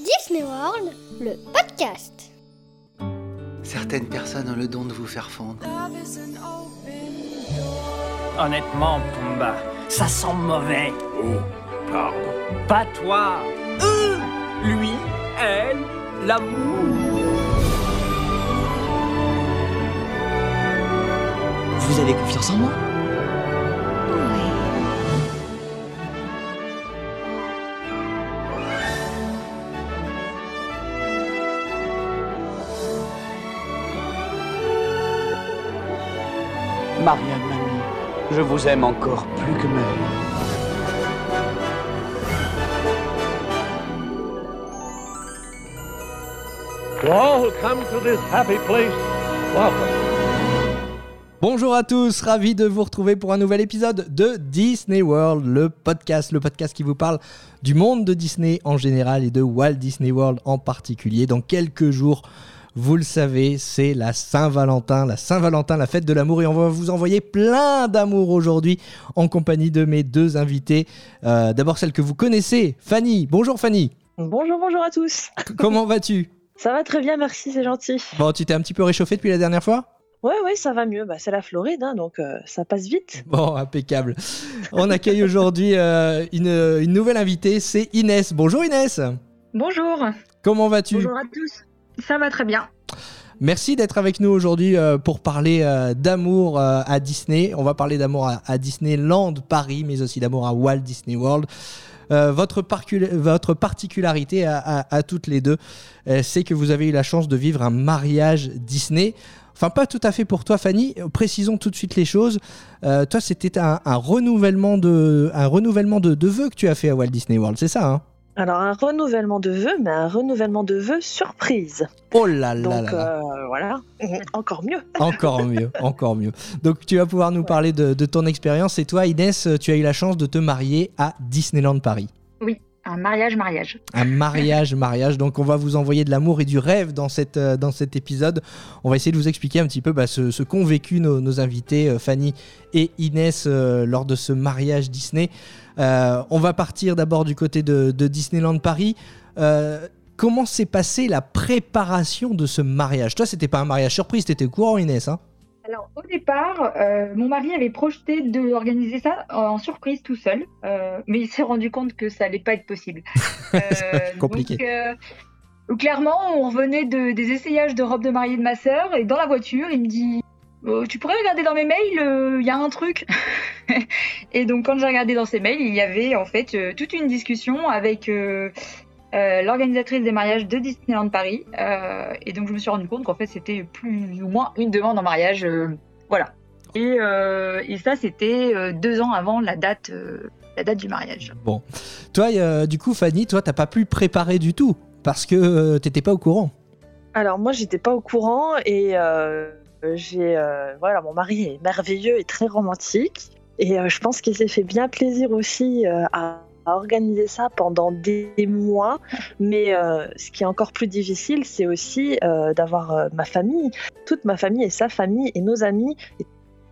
Disney World, le podcast. Certaines personnes ont le don de vous faire fondre. Honnêtement, Pumba, ça sent mauvais. Oh, pardon. Pas toi. Eux, lui, elle, l'amour. Vous avez confiance en moi? Marianne, mamie, je vous aime encore plus que ma vie. To all who come to this happy place, welcome. Bonjour à tous, ravi de vous retrouver pour un nouvel épisode de Disney World, le podcast, le podcast qui vous parle du monde de Disney en général et de Walt Disney World en particulier. Dans quelques jours, vous le savez, c'est la Saint-Valentin, la Saint-Valentin, la fête de l'amour et on va vous envoyer plein d'amour aujourd'hui en compagnie de mes deux invités. Euh, D'abord celle que vous connaissez, Fanny. Bonjour Fanny. Bonjour, bonjour à tous. C- Comment vas-tu? Ça va très bien, merci, c'est gentil. Bon, tu t'es un petit peu réchauffé depuis la dernière fois? Ouais, ouais, ça va mieux. Bah, c'est la Floride, hein, donc euh, ça passe vite. Bon, impeccable. On accueille aujourd'hui euh, une, une nouvelle invitée, c'est Inès. Bonjour Inès. Bonjour. Comment vas-tu? Bonjour à tous. Ça va très bien. Merci d'être avec nous aujourd'hui euh, pour parler euh, d'amour euh, à Disney. On va parler d'amour à, Disneyland Paris, mais aussi d'amour à Walt Disney World. Votre, votre particularité à, toutes les deux, c'est que vous avez eu la chance de vivre un mariage Disney. Enfin, pas tout à fait pour toi, Fanny. Précisons tout de suite les choses. Toi, c'était un, un renouvellement de, un renouvellement de, de vœux que tu as fait à Walt Disney World, c'est ça hein? Alors, un renouvellement de vœux, mais un renouvellement de vœux surprise. Oh là là Donc, là là. euh, voilà, encore mieux. Encore mieux, encore mieux. Donc tu vas pouvoir nous parler de, de ton expérience. Et toi, Inès, tu as eu la chance de te marier à Disneyland Paris. Un mariage, mariage. Un mariage, mariage. Donc on va vous envoyer de l'amour et du rêve dans, cette, euh, dans cet épisode. On va essayer de vous expliquer un petit peu bah, ce, ce qu'ont vécu nos, nos invités, euh, Fanny et Inès, euh, lors de ce mariage Disney. Euh, on va partir d'abord du côté de, de Disneyland Paris. Euh, comment s'est passée la préparation de ce mariage? Toi, c'était pas un mariage surprise, t'étais au courant, Inès hein? Alors, au départ, euh, mon mari avait projeté de organiser ça en surprise tout seul, mais il s'est rendu compte que ça allait pas être possible. Compliqué. Donc, donc, clairement, on revenait de, des essayages de robe de mariée de ma sœur, et dans la voiture, il me dit Oh, Tu pourrais regarder dans mes mails, euh, il y a un truc. et donc, quand j'ai regardé dans ses mails, il y avait en fait euh, toute une discussion avec. euh, euh, l'organisatrice des mariages de Disneyland Paris. Euh, et donc je me suis rendu compte qu'en fait c'était plus ou moins une demande en mariage. euh, voilà. Et, euh, et ça c'était euh, deux ans avant la date, euh, la date du mariage. Bon. Toi, euh, du coup, Fanny, toi, t'as pas pu préparer du tout parce que euh, t'étais pas au courant. Alors, moi, j'étais pas au courant et euh, j'ai. euh, voilà, mon mari est merveilleux et très romantique. Et euh, je pense qu'il s'est fait bien plaisir aussi euh, à organiser ça pendant des mois. Mais euh, ce qui est encore plus difficile, c'est aussi euh, d'avoir euh, ma famille, toute ma famille et sa famille et nos amis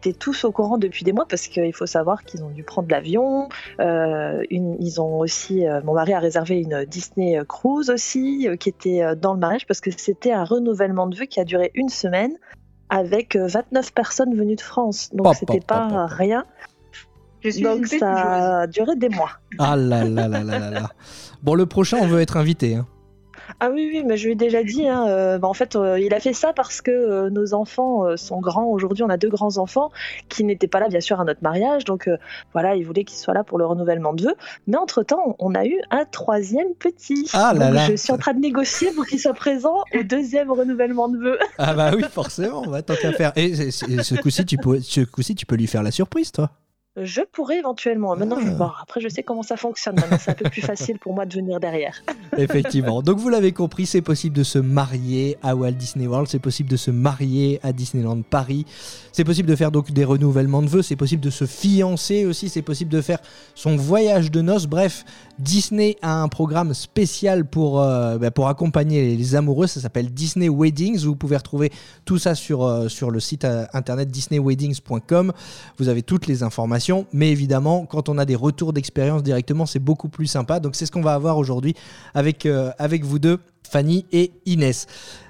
étaient tous au courant depuis des mois parce qu'il faut savoir qu'ils ont dû prendre l'avion. Euh, ils ont aussi, euh, mon mari a réservé une Disney Cruise aussi euh, qui était euh, dans le mariage parce que c'était un renouvellement de vœux qui a duré une semaine avec euh, 29 personnes venues de France. Donc Pop, c'était pop, pas pop, pop. rien. Je suis Donc ça a duré des mois. Ah là là là là là là. Bon, le prochain, on veut être invité. hein. Ah oui, oui, mais je lui ai déjà dit. hein, euh, bah, en fait, euh, il a fait ça parce que euh, nos enfants sont grands. Aujourd'hui, on a deux grands enfants qui n'étaient pas là, bien sûr, à notre mariage. Donc voilà, il voulait qu'ils soient là pour le renouvellement de vœux. Mais entre-temps, on a eu un troisième petit. Ah là Donc, là. Je suis en train de négocier pour qu'il soit présent au deuxième renouvellement de vœux. Ah bah oui, forcément, bah, tant qu'à faire. Et ce coup-ci, tu, peux- ce coup-ci, tu peux lui faire la surprise, toi. Je pourrais éventuellement. Maintenant, je, Ah. bon, après, je sais comment ça fonctionne. Maintenant, c'est un peu plus facile pour moi de venir derrière. Effectivement. Donc vous l'avez compris, c'est possible de se marier à Walt Disney World, c'est possible de se marier à Disneyland Paris, c'est possible de faire donc des renouvellements de vœux, c'est possible de se fiancer aussi, c'est possible de faire son voyage de noces. Bref, Disney a un programme spécial pour, euh, bah, accompagner les amoureux, ça s'appelle Disney Weddings. Vous pouvez retrouver tout ça sur, euh, le site euh, internet disneyweddings.com. Vous avez toutes les informations, mais évidemment, quand on a des retours d'expérience directement, c'est beaucoup plus sympa. Donc c'est ce qu'on va avoir aujourd'hui avec, vous deux, Fanny et Inès.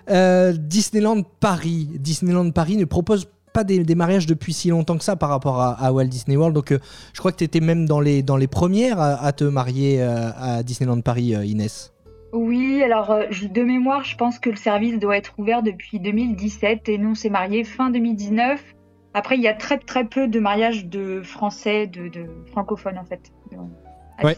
Disneyland Paris. Disneyland Paris ne propose pas des, des mariages depuis si longtemps que ça par rapport à, à Walt Disney World. Donc, euh, je crois que tu étais même dans les, dans les premières à, à te marier euh, à Disneyland Paris, euh, Inès. Oui, alors je- de mémoire, je pense que le service doit être ouvert depuis 2017 et nous on s'est mariés fin 2019. Après, il y a très très peu de mariages de français, de, de francophones en fait, à Ouais.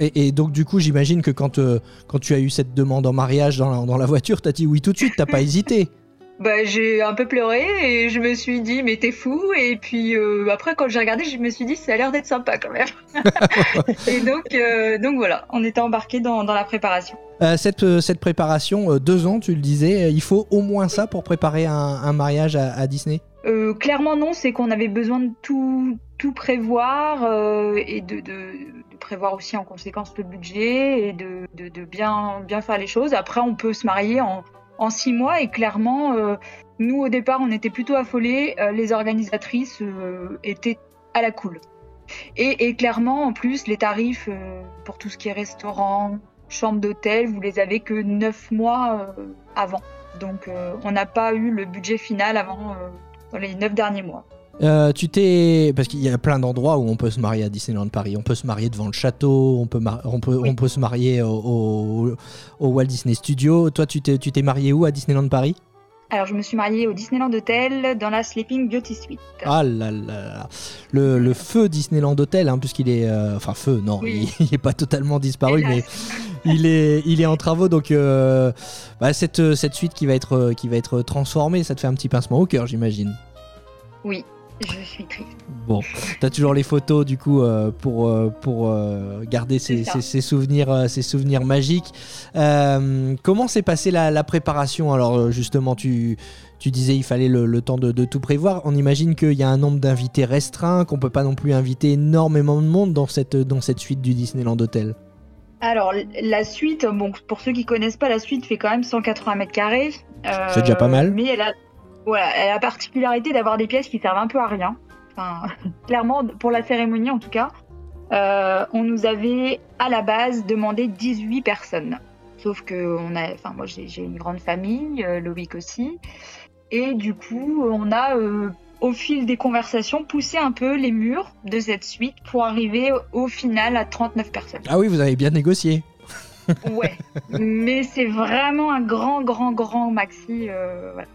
Et, et donc, du coup, j'imagine que quand, euh, quand tu as eu cette demande en mariage dans la, dans la voiture, tu as dit oui tout de suite, t'as pas hésité. Bah, j'ai un peu pleuré et je me suis dit mais t'es fou. Et puis euh, après quand j'ai regardé je me suis dit ça a l'air d'être sympa quand même. Et donc euh, donc voilà on était embarqués dans, dans la préparation. Euh, cette, cette préparation, deux ans, tu le disais, il faut au moins ça pour préparer un, un mariage à, à Disney? Clairement non, c'est qu'on avait besoin de tout, tout prévoir et de, de, de prévoir aussi en conséquence le budget et de, de, de bien, bien faire les choses. Après, on peut se marier en, en six mois et clairement, euh, nous au départ, on était plutôt affolés. Euh, les organisatrices euh, étaient à la cool. Et, et clairement, en plus, les tarifs pour tout ce qui est restaurant, chambre d'hôtel, vous les avez que neuf mois avant. Donc, on n'a pas eu le budget final avant dans les neuf derniers mois. Euh, tu t'es parce qu'il y a plein d'endroits où on peut se marier à Disneyland Paris. On peut se marier devant le château, on peut mar- on peut Oui. on peut se marier au, au- au Walt Disney Studio. Toi, tu t'es tu t'es marié où à Disneyland Paris? Alors, je me suis mariée au Disneyland Hotel dans la Sleeping Beauty Suite. Ah là là là. Le, le feu Disneyland Hotel, hein, puisqu'il est euh, enfin feu, non, Oui. il, il est pas totalement disparu, mais il est, il est en travaux, donc euh, bah, cette, cette suite qui va, être, qui va être transformée, ça te fait un petit pincement au cœur, j'imagine. Oui, je suis triste. Bon, t'as toujours les photos du coup euh, pour, euh, pour euh, garder ces, souvenirs, ces souvenirs magiques. Comment s'est passée la, la préparation? Alors justement, tu, tu disais il fallait le, le temps de, de tout prévoir. On imagine qu'il y a un nombre d'invités restreint, qu'on peut pas non plus inviter énormément de monde dans cette, dans cette suite du Disneyland Hotel. Alors, la suite, bon, pour ceux qui connaissent pas, la suite fait quand même 180 mètres carrés. C'est déjà pas mal. Mais elle a, voilà, elle a la particularité d'avoir des pièces qui servent un peu à rien. Enfin, clairement, pour la cérémonie en tout cas, euh, on nous avait à la base demandé 18 personnes. Sauf que on a, enfin, moi j'ai une grande famille, euh, Loïc aussi. Et du coup, on a, euh, au fil des conversations, poussé un peu les murs de cette suite pour arriver au final à 39 personnes. Ah oui, vous avez bien négocié. Ouais, mais c'est vraiment un grand, grand, grand maxi euh, voilà.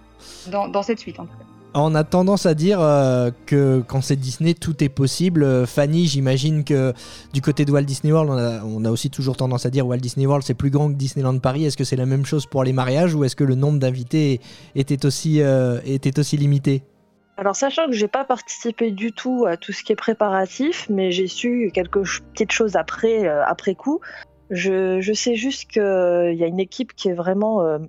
Dans, dans cette suite en tout cas. On a tendance à dire euh, que quand c'est Disney, tout est possible. Euh, Fanny, j'imagine que du côté de Walt Disney World, on a, on a aussi toujours tendance à dire Walt Disney World c'est plus grand que Disneyland Paris. Est-ce que c'est la même chose pour les mariages ou est-ce que le nombre d'invités était aussi, euh, était aussi limité? Alors, sachant que j'ai pas participé du tout à tout ce qui est préparatif, mais j'ai su quelques ch- petites choses après, euh, après coup. Je, je sais juste qu'il y a une équipe qui est vraiment euh,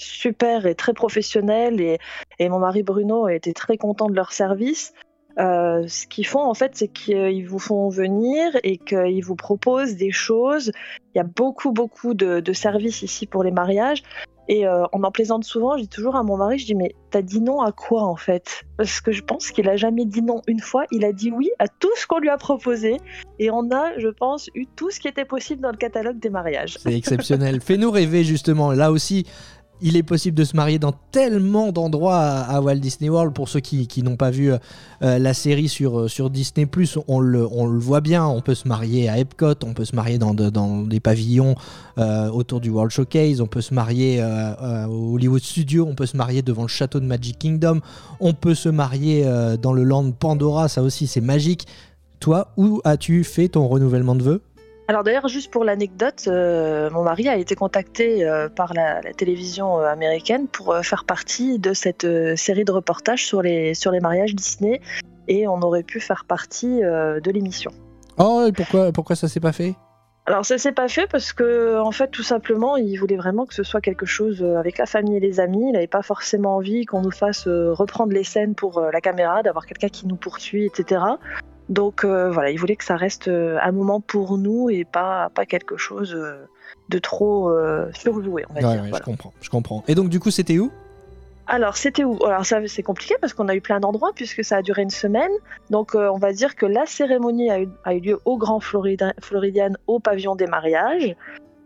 super et très professionnelle, et, et mon mari Bruno été très content de leur service. Euh, ce qu'ils font en fait, c'est qu'ils vous font venir et qu'ils vous proposent des choses. Il y a beaucoup beaucoup de, de services ici pour les mariages. Et euh, on en plaisante souvent, je dis toujours à mon mari, je dis mais t'as dit non à quoi en fait? Parce que je pense qu'il a jamais dit non une fois, il a dit oui à tout ce qu'on lui a proposé. Et on a, je pense, eu tout ce qui était possible dans le catalogue des mariages. C'est exceptionnel. Fais-nous rêver justement. Là aussi, il est possible de se marier dans tellement d'endroits à, Walt Disney World. Pour ceux qui, n'ont pas vu euh, la série sur, euh, Disney ⁇ on le, on le voit bien. On peut se marier à Epcot, on peut se marier dans, de- dans des pavillons euh, autour du World Showcase, on peut se marier au Hollywood Studio, on peut se marier devant le château de Magic Kingdom, on peut se marier dans le land Pandora, ça aussi c'est magique. Toi, où as-tu fait ton renouvellement de vœux? Alors d'ailleurs, juste pour l'anecdote, euh, mon mari a été contacté euh, par la, la télévision euh, américaine pour euh, faire partie de cette série de reportages sur les, sur les mariages Disney et on aurait pu faire partie de l'émission. Oh, et pourquoi, pourquoi ça s'est pas fait? Alors ça s'est pas fait parce que en fait tout simplement il voulait vraiment que ce soit quelque chose avec la famille et les amis. Il n'avait pas forcément envie qu'on nous fasse reprendre les scènes pour la caméra, d'avoir quelqu'un qui nous poursuit, etc. Donc euh, voilà, il voulait que ça reste euh, un moment pour nous et pas pas quelque chose euh, de trop euh, surjoué, on va Ouais, dire. ouais, voilà. je comprends, je comprends. Et donc du coup, c'était où? Alors, c'était où? Alors, ça, c'est compliqué parce qu'on a eu plein d'endroits puisque ça a duré une semaine. Donc, euh, on va dire que la cérémonie a eu, a eu lieu au Grand Florida, Floridian, au pavillon des mariages.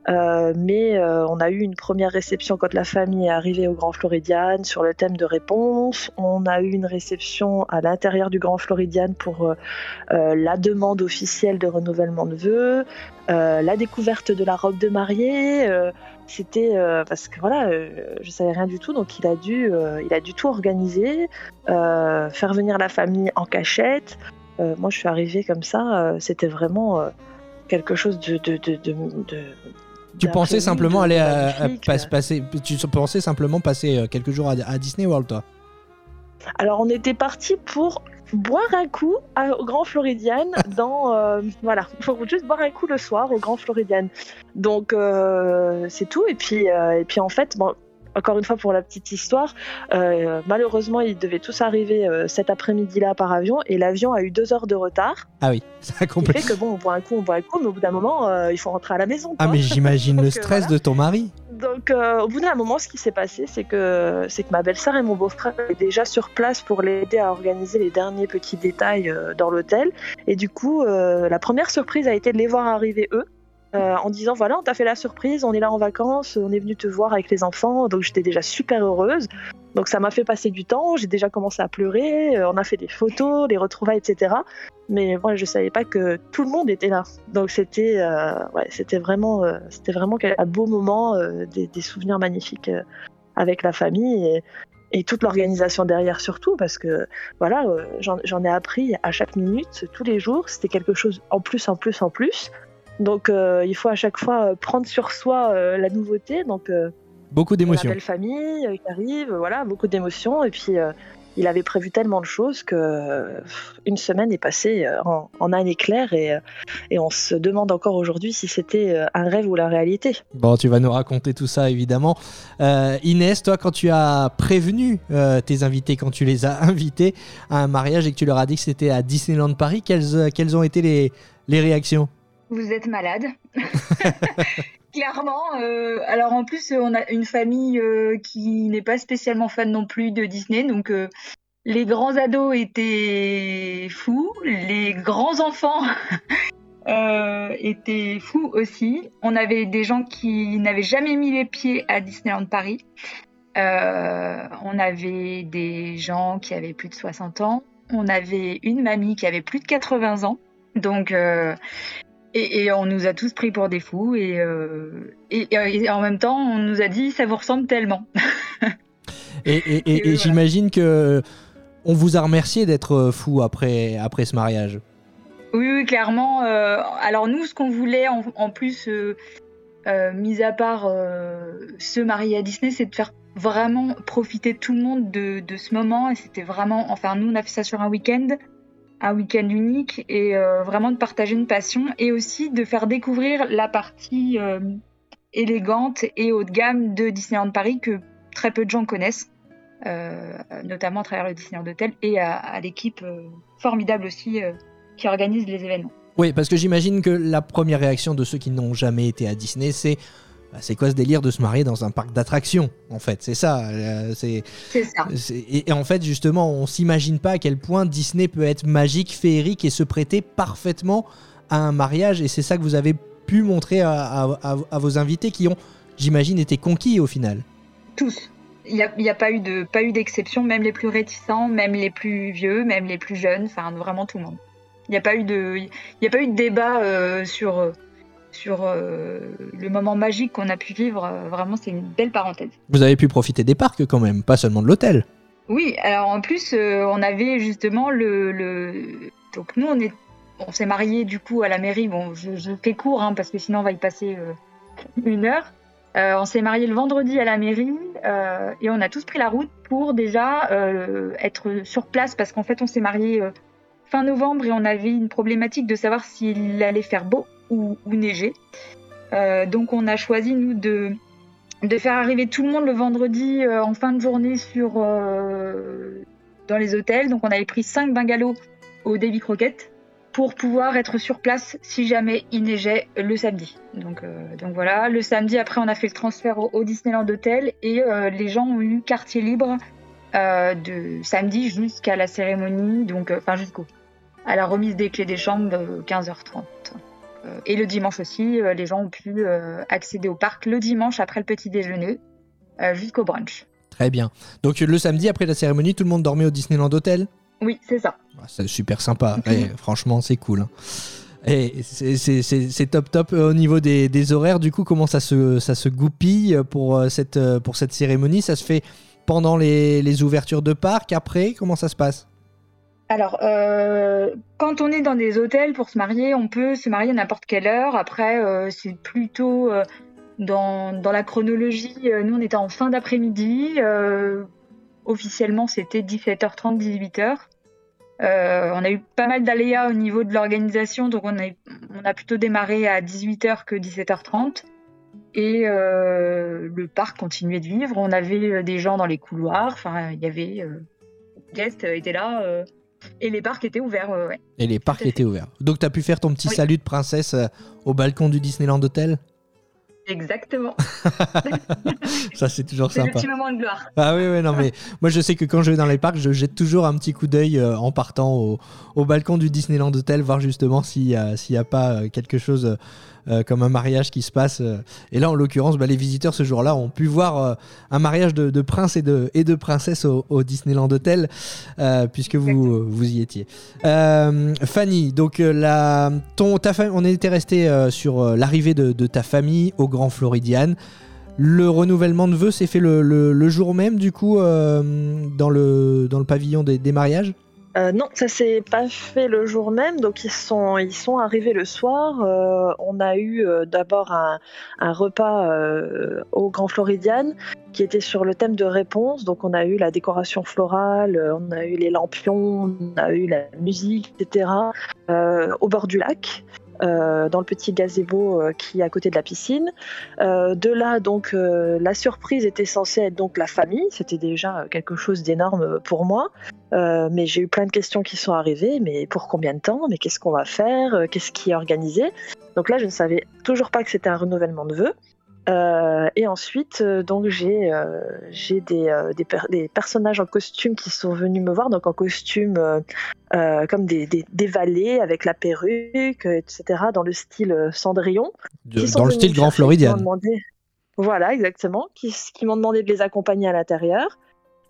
Euh, mais euh, on a eu une première réception quand la famille est arrivée au Grand Floridian sur le thème de réponse. On a eu une réception à l'intérieur du Grand Floridian pour euh, la demande officielle de renouvellement de vœux, la découverte de la robe de mariée. C'était parce que voilà, je savais rien du tout, donc il a dû, il a dû tout organiser, faire venir la famille en cachette. Moi, je suis arrivée comme ça. C'était vraiment quelque chose de- Tu pensais simplement aller à, à magnifique. pas- passer, tu pensais simplement passer euh, quelques jours à, à Disney World, toi? Alors, on était parti pour boire un coup au Grand Floridian dans euh, voilà pour juste boire un coup le soir au Grand Floridian. Donc euh, c'est tout. Et puis euh, et puis en fait bon encore une fois pour la petite histoire euh, malheureusement ils devaient tous arriver euh, cet après-midi là par avion et l'avion a eu deux heures de retard Ah oui, ça a complet. fait que bon on boit un coup on boit un coup mais au bout d'un moment euh, il faut rentrer à la maison Ah quoi. mais j'imagine le stress voilà. de ton mari. Donc, au bout d'un moment, ce qui s'est passé, c'est que, c'est que ma belle-sœur et mon beau-frère étaient déjà sur place pour l'aider à organiser les derniers petits détails dans l'hôtel. Et du coup, la première surprise a été de les voir arriver eux. Euh, en disant voilà on t'a fait la surprise on est là en vacances on est venu te voir avec les enfants donc j'étais déjà super heureuse. Donc ça m'a fait passer du temps j'ai déjà commencé à pleurer euh, on a fait des photos des retrouvailles etc mais moi je savais pas que tout le monde était là. Donc c'était euh, ouais c'était vraiment c'était vraiment un beau moment des, souvenirs magnifiques avec la famille et, et toute l'organisation derrière surtout parce que voilà j'en ai appris à chaque minute tous les jours c'était quelque chose en plus en plus en plus donc euh, il faut à chaque fois euh, prendre sur soi euh, la nouveauté donc Beaucoup la d'émotions. belle famille qui arrive, voilà, beaucoup d'émotions. Et puis, il avait prévu tellement de choses que une semaine est passée en, en un éclair et, et on se demande encore aujourd'hui si c'était un rêve ou la réalité. Bon, tu vas nous raconter tout ça évidemment. Euh, Inès, toi, quand tu as prévenu euh, tes invités, quand tu les as invités à un mariage et que tu leur as dit que c'était à Disneyland Paris, quelles, quelles ont été les, les réactions? Vous êtes malade. Clairement. euh, alors en plus, euh, on a une famille euh, qui n'est pas spécialement fan non plus de Disney, donc les grands ados étaient fous, les grands enfants étaient fous aussi. On avait des gens qui n'avaient jamais mis les pieds à Disneyland Paris. On avait des gens qui avaient plus de 60 ans. On avait une mamie qui avait plus de 80 ans. Donc, et, et on nous a tous pris pour des fous. Et, euh, et, et en même temps, on nous a dit ça vous ressemble tellement. Et, voilà. j'imagine que on vous a remercié d'être euh, fou après, après ce mariage. Oui, oui, clairement. euh, alors nous, ce qu'on voulait en, en plus, euh, euh, mis à part euh, se marier à Disney, c'est de faire vraiment profiter tout le monde de, de ce moment. Et c'était vraiment, enfin nous, on a fait ça sur un week-end, un week-end unique, et euh, vraiment de partager une passion et aussi de faire découvrir la partie euh, élégante et haut de gamme de Disneyland Paris que très peu de gens connaissent. euh, notamment à travers le Disneyland Hotel et à, l'équipe formidable aussi qui organise les événements. Oui, parce que j'imagine que la première réaction de ceux qui n'ont jamais été à Disney, c'est c'est quoi ce délire de se marier dans un parc d'attractions En fait, c'est ça. euh, c'est ça. c'est- et, et en fait, justement, on s'imagine pas à quel point Disney peut être magique, féerique et se prêter parfaitement à un mariage. Et c'est ça que vous avez pu montrer à, à- à- à vos invités qui ont, j'imagine, été conquis au final. Tous. Il n'y a, il y a pas eu de pas eu d'exception, même les plus réticents, même les plus vieux, même les plus jeunes, enfin vraiment tout le monde. Il n'y a pas eu de il y a pas eu de débat euh, sur euh, sur euh, le moment magique qu'on a pu vivre. Euh, Vraiment, c'est une belle parenthèse. Vous avez pu profiter des parcs quand même, pas seulement de l'hôtel. Oui, alors en plus, euh, on avait justement le, le... donc nous on est on s'est mariés du coup à la mairie. Bon, je, je fais court hein, parce que sinon on va y passer euh, une heure. Euh, on s'est mariés le vendredi à la mairie euh, et on a tous pris la route pour déjà être sur place parce qu'en fait on s'est mariés euh, fin novembre et on avait une problématique de savoir s'il allait faire beau ou, ou neiger. Euh, donc on a choisi nous de faire arriver tout le monde le vendredi euh, en fin de journée sur euh, dans les hôtels. Donc on avait pris cinq bungalows au Davy Crockett pour pouvoir être sur place si jamais il neigeait le samedi. Donc, voilà, le samedi après on a fait le transfert au, Disneyland Hotel et les gens ont eu quartier libre de samedi jusqu'à la cérémonie, donc enfin jusqu'au à la remise des clés des chambres euh, 15h30. Et le dimanche aussi, euh, les gens ont pu euh, accéder au parc le dimanche après le petit déjeuner euh, jusqu'au brunch. Très bien. Donc le samedi après la cérémonie, tout le monde dormait au Disneyland Hotel? Oui, c'est ça. Ah, C'est super sympa. Franchement, c'est cool. hein. Et c'est- top top Euh, au niveau des, des horaires. Du coup, comment ça se, ça se goupille pour euh, cette, euh, pour cette cérémonie? Ça se fait pendant les, les ouvertures de parc Après? Comment ça se passe? Alors, euh, quand on est dans des hôtels pour se marier, on peut se marier à n'importe quelle heure. Après, euh, c'est plutôt euh, dans, la chronologie. nous, on était en fin d'après-midi. officiellement, c'était 17h30, 18h. Euh, on a eu pas mal d'aléas au niveau de l'organisation, donc on a, plutôt démarré à 18h que 17h30. Et le parc continuait de vivre. On avait des gens dans les couloirs. Enfin, il y avait les guests étaient là. Et les parcs étaient ouverts. euh, ouais. Et les parcs étaient ouverts. Donc, tu as pu faire ton petit Oui. salut de princesse euh, au balcon du Disneyland Hotel? Exactement. Ça, c'est toujours C'est le sympa. petit moment de gloire. Ah oui, oui, non, mais moi je sais que quand je vais dans les parcs, je jette toujours un petit coup d'œil euh, en partant au, au balcon du Disneyland Hotel, voir justement s'il n'y a pas euh, quelque chose euh, comme un mariage qui se passe. euh. Et là, en l'occurrence, bah, les visiteurs ce jour-là ont pu voir euh, un mariage de, de prince et de, et de princesse au, au Disneyland Hotel, euh, puisque vous, vous y étiez. Fanny, donc la, ton, ta on était resté sur l'arrivée de, de ta famille au Grand Floridian. Le renouvellement de vœux s'est fait le, le- le jour même, du coup, dans, le, dans le pavillon des, des mariages? Euh, non, ça s'est pas fait le jour même, donc ils sont, ils sont arrivés le soir. Euh, on a eu euh, d'abord un, un repas au Grand Floridian qui était sur le thème de réponse. Donc on a eu la décoration florale, on a eu les lampions, on a eu la musique, etc. au bord du lac. Euh, dans le petit gazebo euh, qui est à côté de la piscine. Euh, de là, donc, la surprise était censée être donc la famille. C'était déjà quelque chose d'énorme pour moi. Mais j'ai eu plein de questions qui sont arrivées. Mais pour combien de temps? Mais qu'est-ce qu'on va faire? Qu'est-ce qui est organisé? Donc là, je ne savais toujours pas que c'était un renouvellement de vœux. Euh, et ensuite, euh, donc j'ai euh, j'ai des, des, per- des personnages en costume qui sont venus me voir, donc en costume comme des, des, des valets avec la perruque, etc., dans le style Cendrillon. De- Dans le style Grand demandé- Voilà, exactement. Qui, qui m'ont demandé de les accompagner à l'intérieur.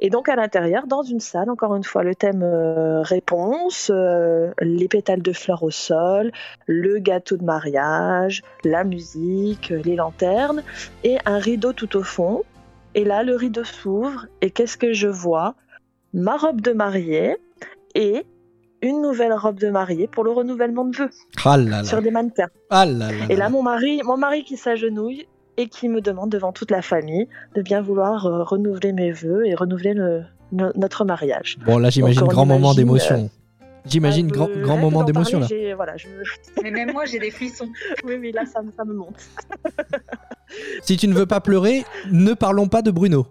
Et donc à l'intérieur, dans une salle, encore une fois, le thème euh, réponse, euh, les pétales de fleurs au sol, le gâteau de mariage, la musique, euh, les lanternes, et un rideau tout au fond. Et là, le rideau s'ouvre, et qu'est-ce que je vois? Ma robe de mariée et une nouvelle robe de mariée pour le renouvellement de vœux Ah là là. sur des mannequins. Ah là Et là. là, mon mari, mon mari qui s'agenouille et qui me demande devant toute la famille de bien vouloir euh, renouveler mes vœux et renouveler le- no- notre mariage. Bon, là, j'imagine grand moment d'émotion. J'imagine Euh, grand, rien grand que moment d'émotion là. Voilà, je... Mais même moi, j'ai des frissons. oui, oui, là, ça me monte. Si tu ne veux pas pleurer, ne parlons pas de Bruno.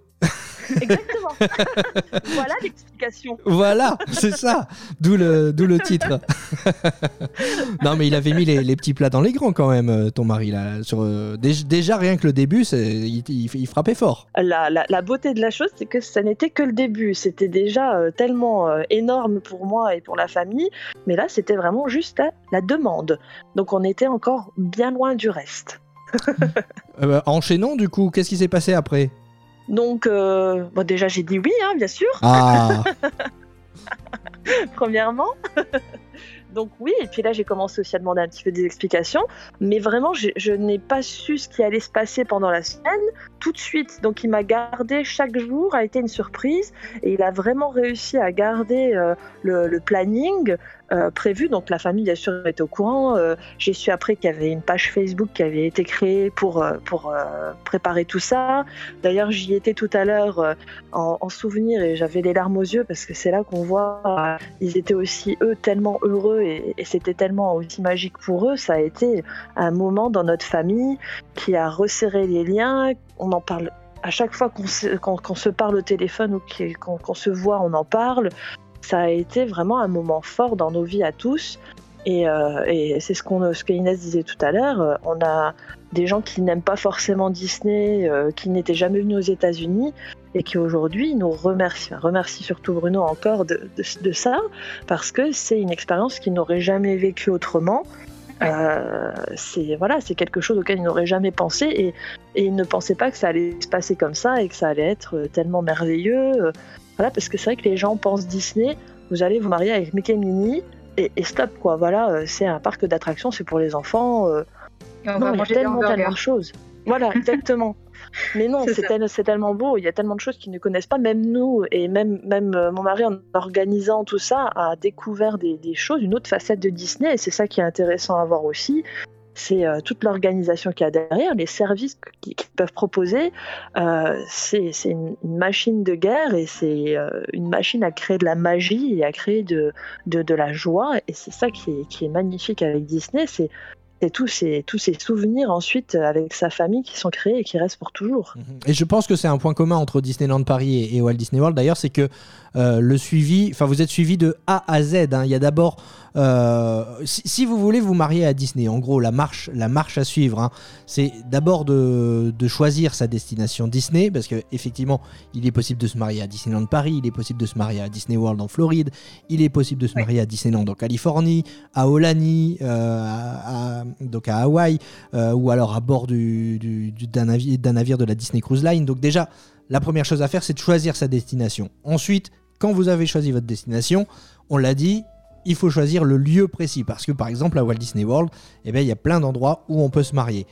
Exactement. voilà l'explication. Voilà, c'est ça. D'où le, d'où le titre. non, mais il avait mis les, les petits plats dans les grands quand même, euh, ton mari. Là, sur, euh, dé- déjà, rien que le début, c'est, il, il- il frappait fort. La, la- la beauté de la chose, c'est que ça n'était que le début. C'était déjà euh, tellement euh, énorme pour moi et pour la famille, mais là, c'était vraiment juste à la demande. Donc, on était encore bien loin du reste. Euh, enchaînons, du coup, qu'est-ce qui s'est passé après? Donc, euh, bon, déjà, j'ai dit oui, hein, bien sûr. Ah, premièrement. Donc oui, et puis là j'ai commencé aussi à demander un petit peu des explications, mais vraiment je, je n'ai pas su ce qui allait se passer pendant la semaine tout de suite. Donc il m'a gardé chaque jour, a été une surprise, et il a vraiment réussi à garder euh, le, le planning euh, prévu. Donc la famille bien sûr était au courant. Euh, j'ai su après qu'il y avait une page Facebook qui avait été créée pour, euh, pour préparer tout ça. D'ailleurs j'y étais tout à l'heure en, en souvenir et j'avais les larmes aux yeux parce que c'est là qu'on voit ils étaient aussi eux tellement heureux et, c'était tellement aussi magique pour eux. Ça a été un moment dans notre famille qui a resserré les liens. On en parle à chaque fois qu'on se, se parle au téléphone ou qu'on se voit, on en parle. Ça a été vraiment un moment fort dans nos vies à tous. Et, euh, et c'est ce, qu'on, ce que Inès disait tout à l'heure. euh, On a des gens qui n'aiment pas forcément Disney, euh, qui n'étaient jamais venus aux États-Unis et qui aujourd'hui nous remercient. Enfin, remercie surtout Bruno encore de, de- de ça, parce que c'est une expérience qu'ils n'auraient jamais vécue autrement. Euh, c'est voilà, c'est quelque chose auquel ils n'auraient jamais pensé et, et ils ne pensaient pas que ça allait se passer comme ça et que ça allait être tellement merveilleux. Voilà, parce que c'est vrai que les gens pensent Disney, vous allez vous marier avec Mickey et Minnie et, et stop quoi. Voilà, euh, c'est un parc d'attractions, c'est pour les enfants. euh, Et on non, va il y a tellement, tellement de choses. Voilà, exactement. Mais non, C'est tel- tellement beau. Il y a tellement de choses qu'ils ne connaissent pas. Même nous, et même, même euh, mon mari, en organisant tout ça, a découvert des, des choses, une autre facette de Disney. Et c'est ça qui est intéressant à voir aussi. C'est euh, toute l'organisation qu'il y a derrière, les services qu'ils peuvent proposer. Euh, c'est une machine de guerre et c'est euh, une machine à créer de la magie et à créer de, de, de la joie. Et c'est ça qui est, qui est magnifique avec Disney. C'est c'est tous ces, tous ces souvenirs ensuite euh, avec sa famille qui sont créés et qui restent pour toujours. Et je pense que c'est un point commun entre Disneyland Paris et, et Walt Disney World. D'ailleurs, c'est que euh, le suivi, enfin, vous êtes suivi de A à Z. hein. Il y a d'abord, euh, si, si vous voulez vous marier à Disney, en gros, la marche, la marche à suivre, hein, c'est d'abord de, de choisir sa destination Disney, parce que effectivement, il est possible de se marier à Disneyland Paris, il est possible de se marier à Disney World en Floride, il est possible de se marier à Disneyland en Californie, à Olani, euh, à, à- donc à Hawaï, euh, ou alors à bord du- du- du- d'un navire, de la Disney Cruise Line. Donc déjà, la première chose à faire, c'est de choisir sa destination. Ensuite, quand vous avez choisi votre destination, on l'a dit, il faut choisir le lieu précis. Parce que par exemple, à Walt Disney World, eh ben, il y a plein d'endroits où on peut se marier.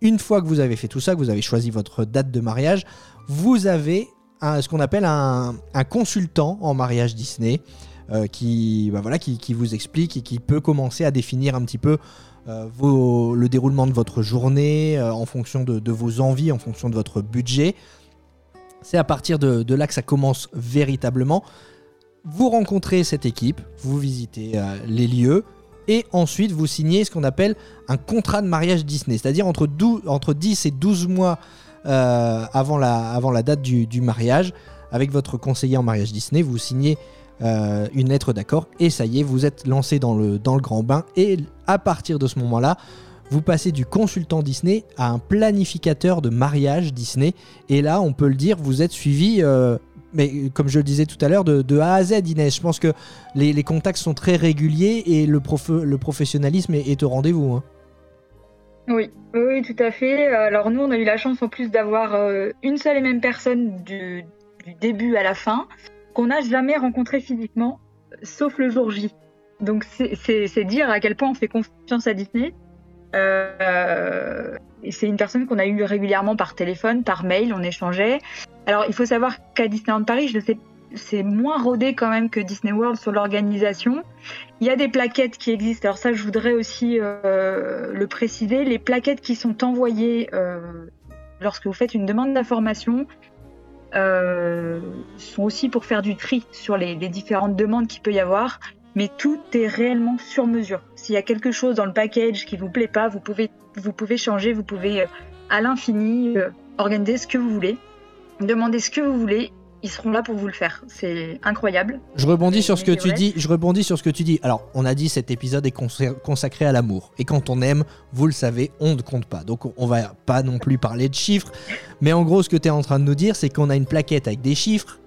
Une fois que vous avez fait tout ça, que vous avez choisi votre date de mariage, vous avez ce qu'on appelle un, consultant en mariage Disney euh, qui, bah qui, vous explique et qui peut commencer à définir un petit peu vos- le déroulement de votre journée euh, en fonction de, vos envies, en fonction de votre budget. C'est à partir de, là que ça commence véritablement. Vous rencontrez cette équipe, vous visitez euh, les lieux et ensuite vous signez ce qu'on appelle un contrat de mariage Disney, c'est-à-dire entre, 12 entre 10 et 12 mois euh, avant, la, date du mariage. Avec votre conseiller en mariage Disney, vous signez euh, une lettre d'accord et ça y est, vous êtes lancé dans le, grand bain et à partir de ce moment-là, vous passez du consultant Disney à un planificateur de mariage Disney. Et là, on peut le dire, vous êtes suivi, euh, mais comme je le disais tout à l'heure, de, A à Z, Inès. Je pense que les, contacts sont très réguliers et le, le professionnalisme est, au rendez-vous. hein. Oui, oui, tout à fait. Alors nous, on a eu la chance en plus d'avoir euh, une seule et même personne du début à la fin qu'on n'a jamais rencontré physiquement, sauf le jour J. Donc c'est- dire à quel point on fait confiance à Disney. Euh, c'est une personne qu'on a eu régulièrement par téléphone, par mail, on échangeait. Alors il faut savoir qu'à Disneyland Paris, c'est moins rodé quand même que Disney World sur l'organisation. Il y a des plaquettes qui existent. Alors ça, je voudrais aussi euh, le préciser. Les plaquettes qui sont envoyées euh, lorsque vous faites une demande d'information euh, sont aussi pour faire du tri sur les, différentes demandes qu'il peut y avoir. Mais tout est réellement sur mesure. S'il y a quelque chose dans le package qui vous plaît pas, vous pouvez, vous pouvez changer, vous pouvez euh, à l'infini euh, organiser ce que vous voulez, demander ce que vous voulez. Ils seront là pour vous le faire. C'est incroyable. Je rebondis sur ce que tu dis. Je rebondis sur ce que tu dis. Alors, on a dit cet épisode est consacré- à l'amour. Et quand on aime, vous le savez, on ne compte pas. Donc, on va pas non plus parler de chiffres. Mais en gros, ce que tu es en train de nous dire, c'est qu'on a une plaquette avec des chiffres,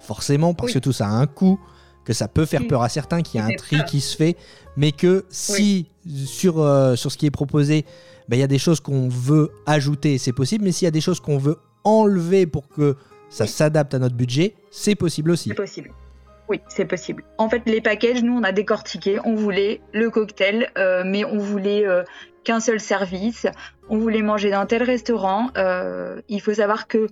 forcément, parce Oui. que tout ça a un coût, que ça peut faire peur à certains, qu'il y a un tri qui se fait, mais que si sur, euh, sur ce qui est proposé, ben, il y a des choses qu'on veut ajouter, c'est possible. Mais s'il y a des choses qu'on veut enlever pour que ça s'adapte à notre budget, c'est possible aussi. C'est possible. Oui, c'est possible. En fait, les packages, nous, on a décortiqué. On voulait le cocktail, euh, mais on voulait euh, qu'un seul service. On voulait manger dans tel restaurant. Euh, il faut savoir que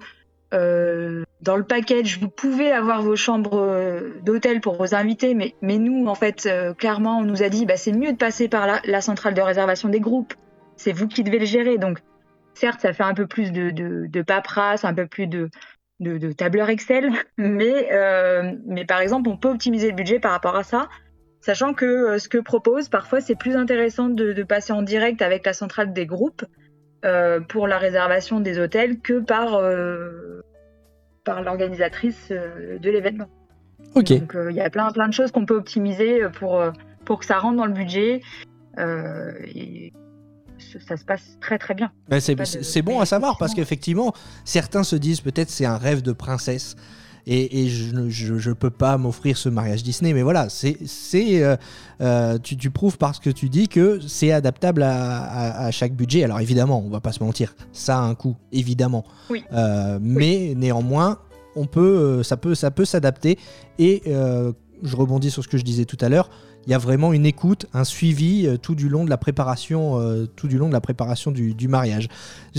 dans le package, vous pouvez avoir vos chambres d'hôtel pour vos invités, mais, nous, en fait, clairement, on nous a dit, bah, c'est mieux de passer par la, centrale de réservation des groupes. C'est vous qui devez le gérer. Donc, certes, ça fait un peu plus de paperasse, un peu plus de, de, de tableur Excel, mais, euh, mais par exemple, on peut optimiser le budget par rapport à ça, sachant que euh, ce que propose, parfois, c'est plus intéressant de, de passer en direct avec la centrale des groupes euh, pour la réservation des hôtels que par, par l'organisatrice de l'événement. Ok. Donc, il y a plein, plein de choses qu'on peut optimiser pour, pour que ça rentre dans le budget. et ça- se passe très, très bien. Ben, c'est de- bon à savoir parce qu'effectivement, certains se disent peut-être c'est un rêve de princesse. et, et je ne je, je peux pas m'offrir ce mariage Disney. Mais voilà, c'est euh, euh, tu, tu prouves parce que tu dis que c'est adaptable à, à- à chaque budget. Alors évidemment, on va pas se mentir, ça a un coût, évidemment. Oui. Euh, mais néanmoins, on peut, ça peut, ça peut s'adapter. Et je rebondis sur ce que je disais tout à l'heure. Il y a vraiment une écoute, un suivi euh, tout du long de la préparation, euh, tout du long de la préparation du, mariage.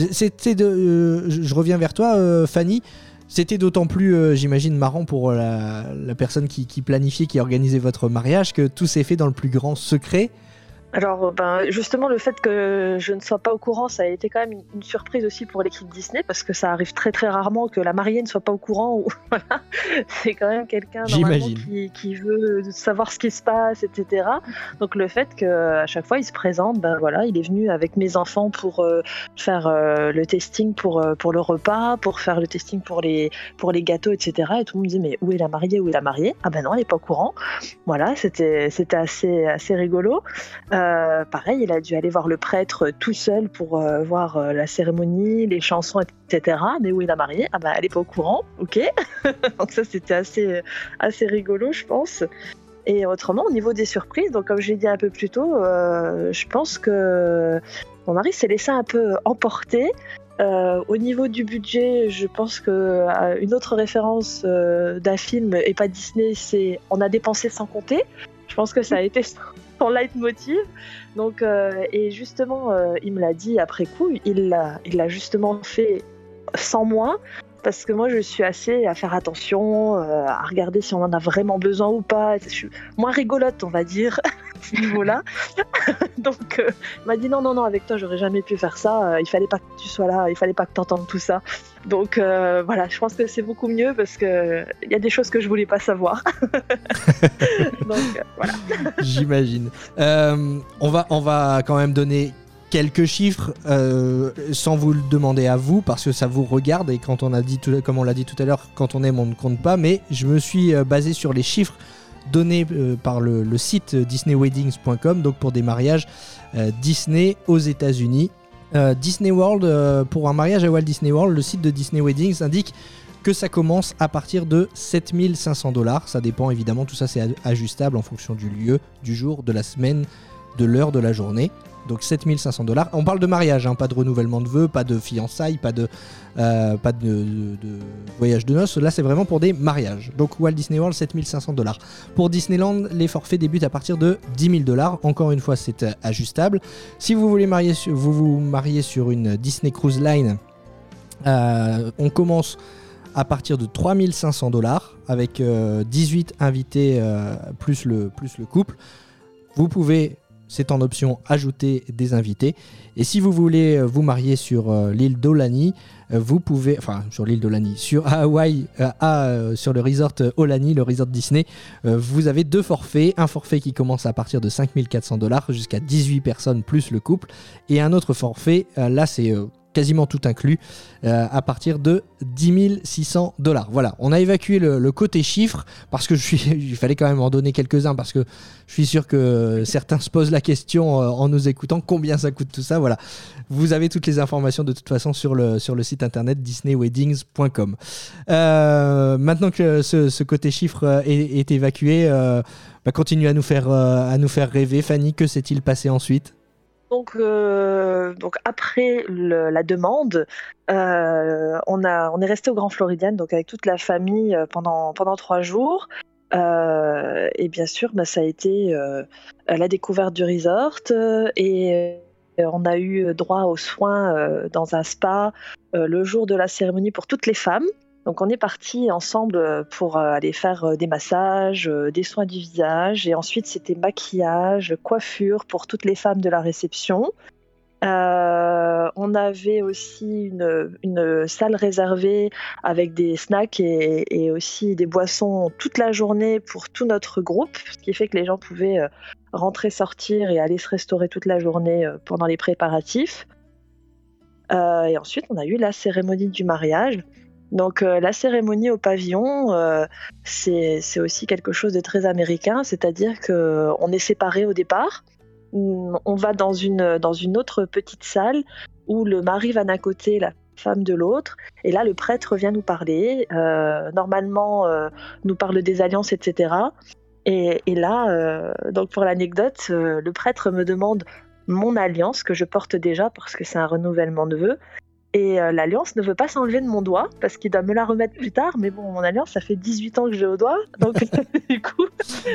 C'était euh, je reviens vers toi, Fanny. C'était d'autant plus, j'imagine, marrant pour la, la personne qui, qui planifiait, qui organisait votre mariage, que tout s'est fait dans le plus grand secret. Alors, ben, justement, le fait que je ne sois pas au courant, ça a été quand même une, surprise aussi pour l'équipe Disney, parce que ça arrive très très rarement que la mariée ne soit pas au courant. Ou, voilà. C'est quand même quelqu'un qui, qui veut savoir ce qui se passe, etc. Donc le fait qu'à chaque fois il se présente, ben voilà, il est venu avec mes enfants pour euh, faire euh, le testing pour, euh, pour le repas, pour faire le testing pour les, pour les gâteaux, etc. Et tout le monde me dit mais où est la mariée, où est la mariée? Ah ben non, elle est pas au courant. Voilà, c'était c'était assez assez rigolo. Euh, pareil, il a dû aller voir le prêtre tout seul pour euh, voir euh, la cérémonie, les chansons, etc. Mais où est la mariée Ah bah elle est pas au courant, ok. donc ça c'était assez assez rigolo, je pense. Et autrement, au niveau des surprises, donc comme j'ai dit un peu plus tôt, je pense que mon mari s'est laissé un peu emporter. Au niveau du budget, je pense que euh, une autre référence d'un film et pas Disney, c'est on a dépensé sans compter. Je pense que ça a été son leitmotiv. Donc, euh, et justement, euh, il me l'a dit après coup, il l'a, il l'a justement fait sans moi. Parce que moi, je suis assez à faire attention, euh, à regarder si on en a vraiment besoin ou pas. Je suis moins rigolote, on va dire, ce niveau-là. Donc, euh, m'a dit non, non, non, avec toi, j'aurais jamais pu faire ça. Euh, il fallait pas que tu sois là, il fallait pas que tu entendes tout ça. Donc, euh, voilà, je pense que c'est beaucoup mieux parce que il y a des choses que je voulais pas savoir. Donc, voilà. J'imagine. On, va, on va quand même donner quelques chiffres sans vous le demander à vous parce que ça vous regarde et quand on a dit comme on l'a dit tout à l'heure quand on aime on ne compte pas mais je me suis basé sur les chiffres donnés euh, par le, site disneyweddings.com donc pour des mariages euh, Disney aux États-Unis Euh, Disney World euh, pour un mariage à Walt Disney World le site de Disney Weddings indique que ça commence à partir de 7500 dollars. Ça dépend évidemment, tout ça c'est ajustable en fonction du lieu, du jour, de la semaine, de l'heure de la journée. Donc 7500 dollars. On parle de mariage, hein, pas de renouvellement de vœux, pas de fiançailles, pas de, euh, de, de- voyage de noces. Là c'est vraiment pour des mariages. Donc Walt Disney World 7500 dollars. Pour Disneyland, les forfaits débutent à partir de 10 000 dollars. Encore une fois, c'est euh, ajustable. Si vous voulez marier, vous vous mariez sur une Disney Cruise Line, euh, on commence à partir de 3500 dollars avec euh, 18 invités plus le couple. Vous pouvez, c'est en option, ajouter des invités. Et si vous voulez euh, vous marier sur euh, l'île d'Olani, euh, vous pouvez, enfin sur l'île d'Olani, sur Hawaï, sur le resort Olani, le resort Disney, vous avez deux forfaits. Un forfait qui commence à partir de 5400 dollars jusqu'à 18 personnes plus le couple. Et un autre forfait, là c'est quasiment tout inclus, euh, à partir de 10 600 dollars. Voilà, on a évacué le, côté chiffres parce que je suis, il fallait quand même en donner quelques-uns parce que je suis sûr que certains se posent la question euh, en nous écoutant combien ça coûte tout ça. Voilà, vous avez toutes les informations de toute façon sur le, site internet disneyweddings.com. Euh, maintenant que ce, côté chiffres euh, est, évacué, euh, bah, continue à nous faire rêver. Fanny, que s'est-il passé ensuite? Donc, euh, donc après la demande, euh, on, a, on est resté au Grand Floridian, donc avec toute la famille euh, pendant, pendant trois jours. Et bien sûr, bah, ça a été la découverte du resort et on a eu droit aux soins dans un spa le jour de la cérémonie pour toutes les femmes. Donc on est parti ensemble euh, pour euh, aller faire euh, des massages, des soins du visage et ensuite c'était maquillage, coiffure pour toutes les femmes de la réception. On avait aussi une, salle réservée avec des snacks et, aussi des boissons toute la journée pour tout notre groupe, ce qui fait que les gens pouvaient rentrer, sortir et aller se restaurer toute la journée pendant les préparatifs. Et ensuite, on a eu la cérémonie du mariage. Donc euh, la cérémonie au pavillon, euh, c'est aussi quelque chose de très américain, c'est-à-dire que on est séparés au départ. On va dans une, dans une autre petite salle où le mari va d'un côté, la femme de l'autre. Et là, le prêtre vient nous parler. Euh, normalement, nous parle des alliances, etc. Et, et là, donc pour l'anecdote, le prêtre me demande mon alliance que je porte déjà parce que c'est un renouvellement de vœux. Et euh, l'alliance ne veut pas s'enlever de mon doigt parce qu'il doit me la remettre plus tard. Mais bon, mon alliance, ça fait 18 ans que j'ai au doigt. Donc, du coup.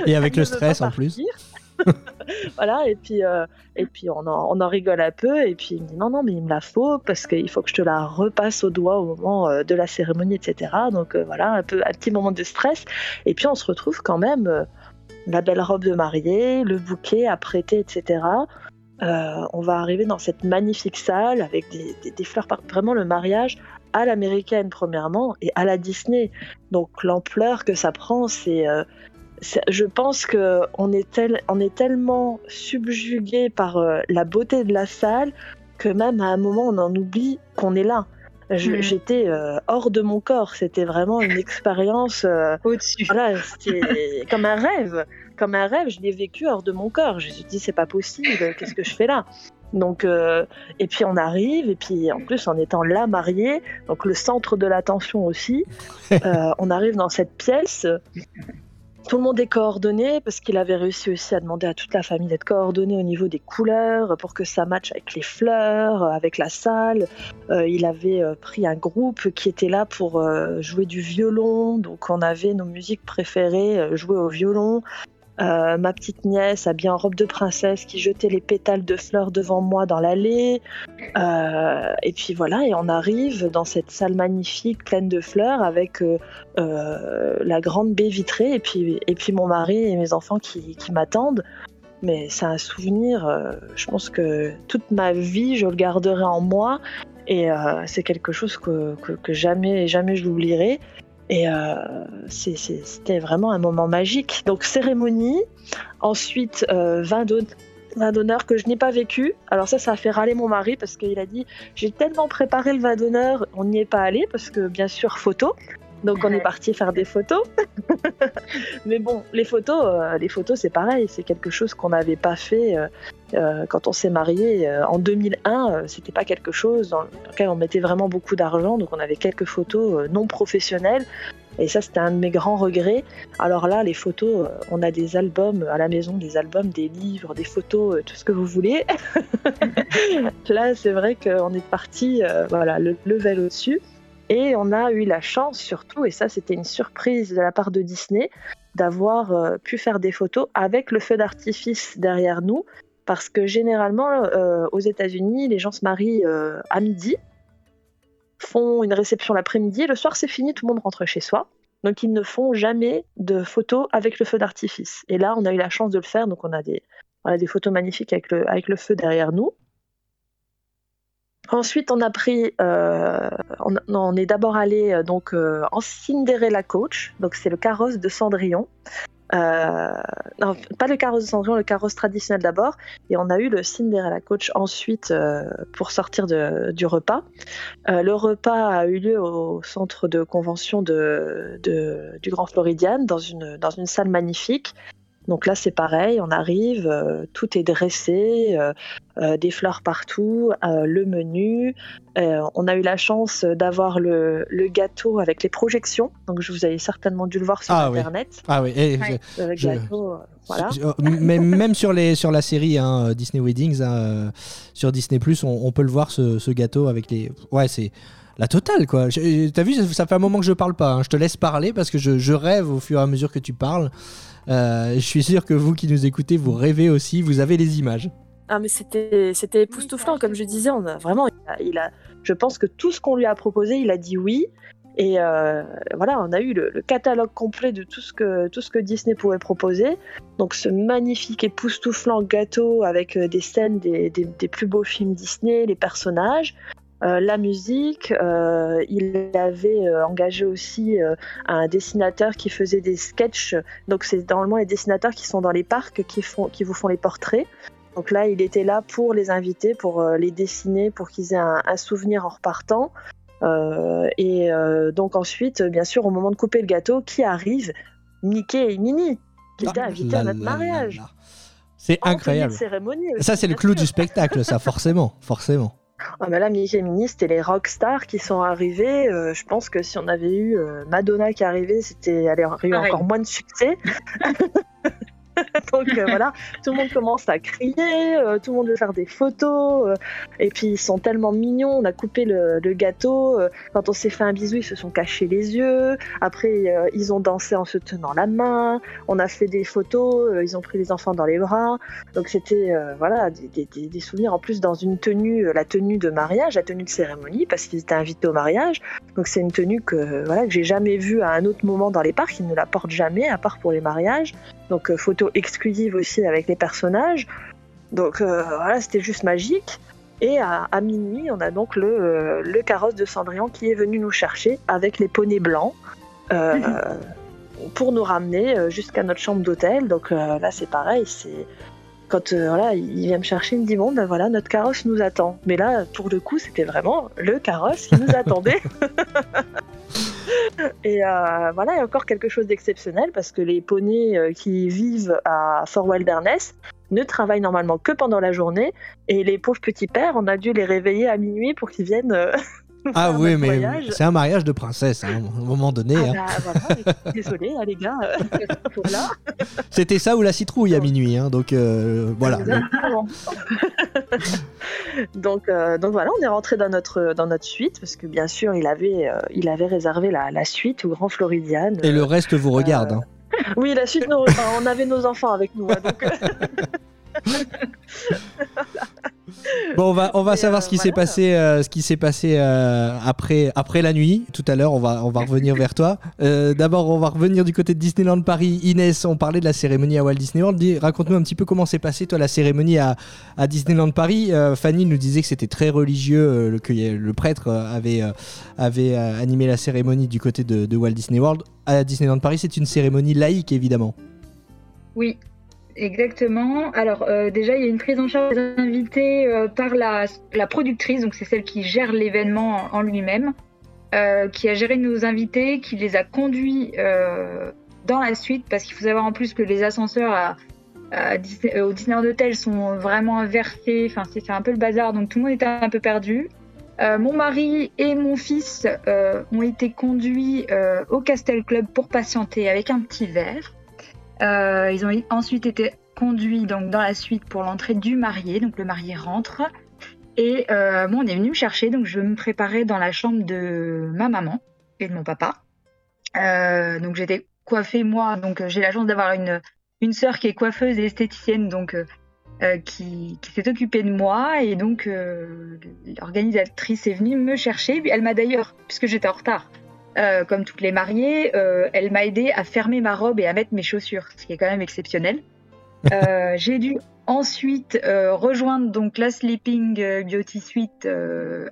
Et avec le stress en plus. voilà, et puis, euh, et puis on, en, on en rigole un peu. Et puis il me dit non, non, mais il me la faut parce qu'il faut que je te la repasse au doigt au moment euh, de la cérémonie, etc. Donc euh, voilà, un, peu, un petit moment de stress. Et puis on se retrouve quand même, la belle robe de mariée, le bouquet à prêter, etc. Euh, on va arriver dans cette magnifique salle avec des, des- des fleurs, vraiment le mariage à l'américaine premièrement et à la Disney. Donc l'ampleur que ça prend, c'est, euh, je pense que on est, tel- on est tellement subjugué par euh, la beauté de la salle que même à un moment on en oublie qu'on est là. Mhm. J'étais euh, hors de mon corps. C'était vraiment une expérience. euh, Au-dessus. voilà, c'était comme un rêve. Comme un rêve, je l'ai vécu hors de mon corps. Je me suis dit, c'est pas possible, qu'est-ce que je fais là? Donc, euh, et puis on arrive, et puis en plus en étant là marié, donc le centre de l'attention aussi, euh, on arrive dans cette pièce. Tout le monde est coordonné parce qu'il avait réussi aussi à demander à toute la famille d'être coordonné au niveau des couleurs pour que ça matche avec les fleurs, avec la salle. Euh, il avait pris un groupe qui était là pour jouer du violon, donc on avait nos musiques préférées jouées au violon. Euh, ma petite nièce habillée en robe de princesse qui jetait les pétales de fleurs devant moi dans l'allée. Euh, et puis voilà, et on arrive dans cette salle magnifique pleine de fleurs avec euh, la grande baie vitrée et puis, et puis mon mari et mes enfants qui, m'attendent. Mais c'est un souvenir, je pense que toute ma vie, je le garderai en moi. Et c'est quelque chose que, que, que jamais, jamais je l'oublierai. Et euh, c'était vraiment un moment magique. Donc cérémonie, ensuite euh, vin d'honneur que je n'ai pas vécu. Alors ça, ça a fait râler mon mari parce qu'il a dit j'ai tellement préparé le vin d'honneur, on n'y est pas allé parce que bien sûr photo. Donc on est parti faire des photos. Mais bon, les photos, euh, les photos c'est pareil, c'est quelque chose qu'on n'avait pas fait euh, euh, quand on s'est marié en 2001. euh, C'était pas quelque chose dans lequel on mettait vraiment beaucoup d'argent, donc on avait quelques photos non professionnelles. Et ça, c'était un de mes grands regrets. Alors là, les photos, on a des albums à la maison, des albums, des livres, des photos, tout ce que vous voulez. là, c'est vrai qu'on est parti, euh, voilà, le level au-dessus. Et on a eu la chance surtout, et ça c'était une surprise de la part de Disney, d'avoir euh, pu faire des photos avec le feu d'artifice derrière nous, parce que généralement euh, aux États-Unis, les gens se marient euh, à midi, font une réception l'après-midi, le soir c'est fini, tout le monde rentre chez soi. Donc ils ne font jamais de photos avec le feu d'artifice. Et là, on a eu la chance de le faire, donc on a des, photos magnifiques avec le feu derrière nous. Ensuite, on a pris, euh, on, est d'abord allé euh, donc euh, en Cinderella Coach, donc c'est le carrosse de Cendrillon. Non, pas le carrosse de Cendrillon, le carrosse traditionnel d'abord, et on a eu le Cinderella Coach ensuite pour sortir du repas. Le repas a eu lieu au centre de convention de- du Grand Floridian, dans une, dans une salle magnifique. Donc là, c'est pareil, on arrive, euh, tout est dressé, euh, euh, des fleurs partout, euh, le menu. Euh, on a eu la chance d'avoir le, le gâteau avec les projections. Donc je vous avez certainement dû le voir sur Ah oui. Internet. Ah oui, et Ouais. Le Je- gâteau, voilà. je- je- mais même sur, les, sur la série hein, Disney Weddings, hein, sur Disney Plus, on, on peut le voir ce, ce gâteau avec les. Ouais, c'est la totale quoi. Je- T'as vu, ça, ça fait un moment que je parle pas. hein. Je te laisse parler parce que je, je rêve au fur et à mesure que tu parles. Euh, je suis sûr que vous qui nous écoutez, vous rêvez aussi, vous avez les images. Ah mais c'était époustouflant comme je disais. On a vraiment, il a, je pense que tout ce qu'on lui a proposé, il a dit oui. Et euh, voilà, on a eu le, catalogue complet de tout ce que tout ce que Disney pouvait proposer. Donc ce magnifique époustouflant gâteau avec euh, des scènes des- des plus beaux films Disney, les personnages. Euh, la musique, euh, il avait euh, engagé aussi un dessinateur qui faisait des sketchs. Donc c'est normalement les dessinateurs qui sont dans les parcs qui font, qui vous font les portraits. Donc là, il était là pour les inviter, pour les dessiner, pour qu'ils aient un, un souvenir en repartant. Et donc ensuite, bien sûr, au moment de couper le gâteau, qui arrive? Mickey et Minnie, qui étaient Ah, invités à notre mariage. C'est incroyable. cérémonie aussi, Ça, c'est le clou sûr. du spectacle, ça, forcément. Forcément. Ah bah là, Minnie, c'était les rockstars qui sont arrivés. Euh, je pense que si on avait eu euh, Madonna qui arrivait, c'était elle aurait eu encore moins de succès. Euh, voilà, tout le monde commence à crier, euh, tout le monde veut faire des photos, euh, et puis ils sont tellement mignons. On a coupé le, gâteau. quand on s'est fait un bisou, ils se sont cachés les yeux. Après, ils ont dansé en se tenant la main. On a fait des photos. ils ont pris les enfants dans les bras. Donc c'était voilà des, des- souvenirs en plus dans une tenue, la tenue de mariage, la tenue de cérémonie, parce qu'ils étaient invités au mariage. Donc c'est une tenue que voilà que j'ai jamais vue à un autre moment dans les parcs. Ils ne la portent jamais à part pour les mariages. Donc euh, photo exclusive aussi avec les personnages. Donc euh, voilà, c'était juste magique. Et à, minuit, on a donc le, euh, le carrosse de Cendrillon qui est venu nous chercher avec les poneys blancs pour nous ramener jusqu'à notre chambre d'hôtel. Donc là, c'est pareil, c'est quand voilà, il vient me chercher, il me dit bon ben voilà, notre carrosse nous attend. Mais là, pour le coup, c'était vraiment le carrosse qui nous attendait. Et euh, voilà, a encore quelque chose d'exceptionnel parce que les poneys euh, qui vivent à Fort Wilderness ne travaillent normalement que pendant la journée et les pauvres petits pères, on a dû les réveiller à minuit pour qu'ils viennent. Ah oui, mais c'est un mariage de princesse, hein, à un moment donné. Ah hein. bah, voilà, désolé hein, les gars. euh, voilà. C'était ça ou la citrouille à minuit, hein, donc euh, voilà. Donc, euh, donc voilà, on est rentré dans notre, dans notre suite parce que bien sûr, il avait, euh, il avait réservé la, la suite au Grand Floridian. Et le reste vous regarde. hein. Oui, la suite, on avait nos enfants avec nous. hein, donc, Bon, on va, on va savoir euh, ce qui s'est passé, euh, ce qui s'est passé euh, après, après la nuit. Tout à l'heure, on va, on va revenir vers toi. Euh, D'abord, on va revenir du côté de Disneyland Paris. Inès, on parlait de la cérémonie à Walt Disney World. Raconte-nous un petit peu comment s'est passée toi la cérémonie à, à Disneyland Paris. Euh, Fanny nous disait que c'était très religieux, euh, le- que le prêtre euh, avait, euh, avait euh, animé la cérémonie du côté de, de Walt Disney World. À Disneyland Paris, c'est une cérémonie laïque, évidemment. Oui, exactement. Alors euh, déjà, il y a une prise en charge des invités euh, par la, productrice, donc c'est celle qui gère l'événement en, lui-même, euh, qui a géré nos invités, qui les a conduits dans la suite, parce qu'il faut savoir en plus que les ascenseurs à, Disney- au Hotel sont vraiment inversés, enfin c'est un peu le bazar, donc tout le monde était un peu perdu. Mon mari et mon fils ont été conduits au Castel Club pour patienter avec un petit verre. Euh, ils ont ensuite été conduits donc dans la suite pour l'entrée du marié. Donc le marié rentre et euh, moi on est venu me chercher. Donc je me préparais dans la chambre de ma maman et de mon papa. Euh, donc j'étais coiffée moi. Donc euh, j'ai la chance d'avoir une une sœur qui est coiffeuse et esthéticienne. Donc euh, euh, qui, qui s'est occupée de moi et donc euh, l'organisatrice est venue me chercher. Elle m'a d'ailleurs, puisque j'étais en retard, euh, comme toutes les mariées, euh, elle m'a aidé à fermer ma robe et à mettre mes chaussures, ce qui est quand même exceptionnel. Euh, J'ai dû ensuite rejoindre donc la Sleeping Beauty Suite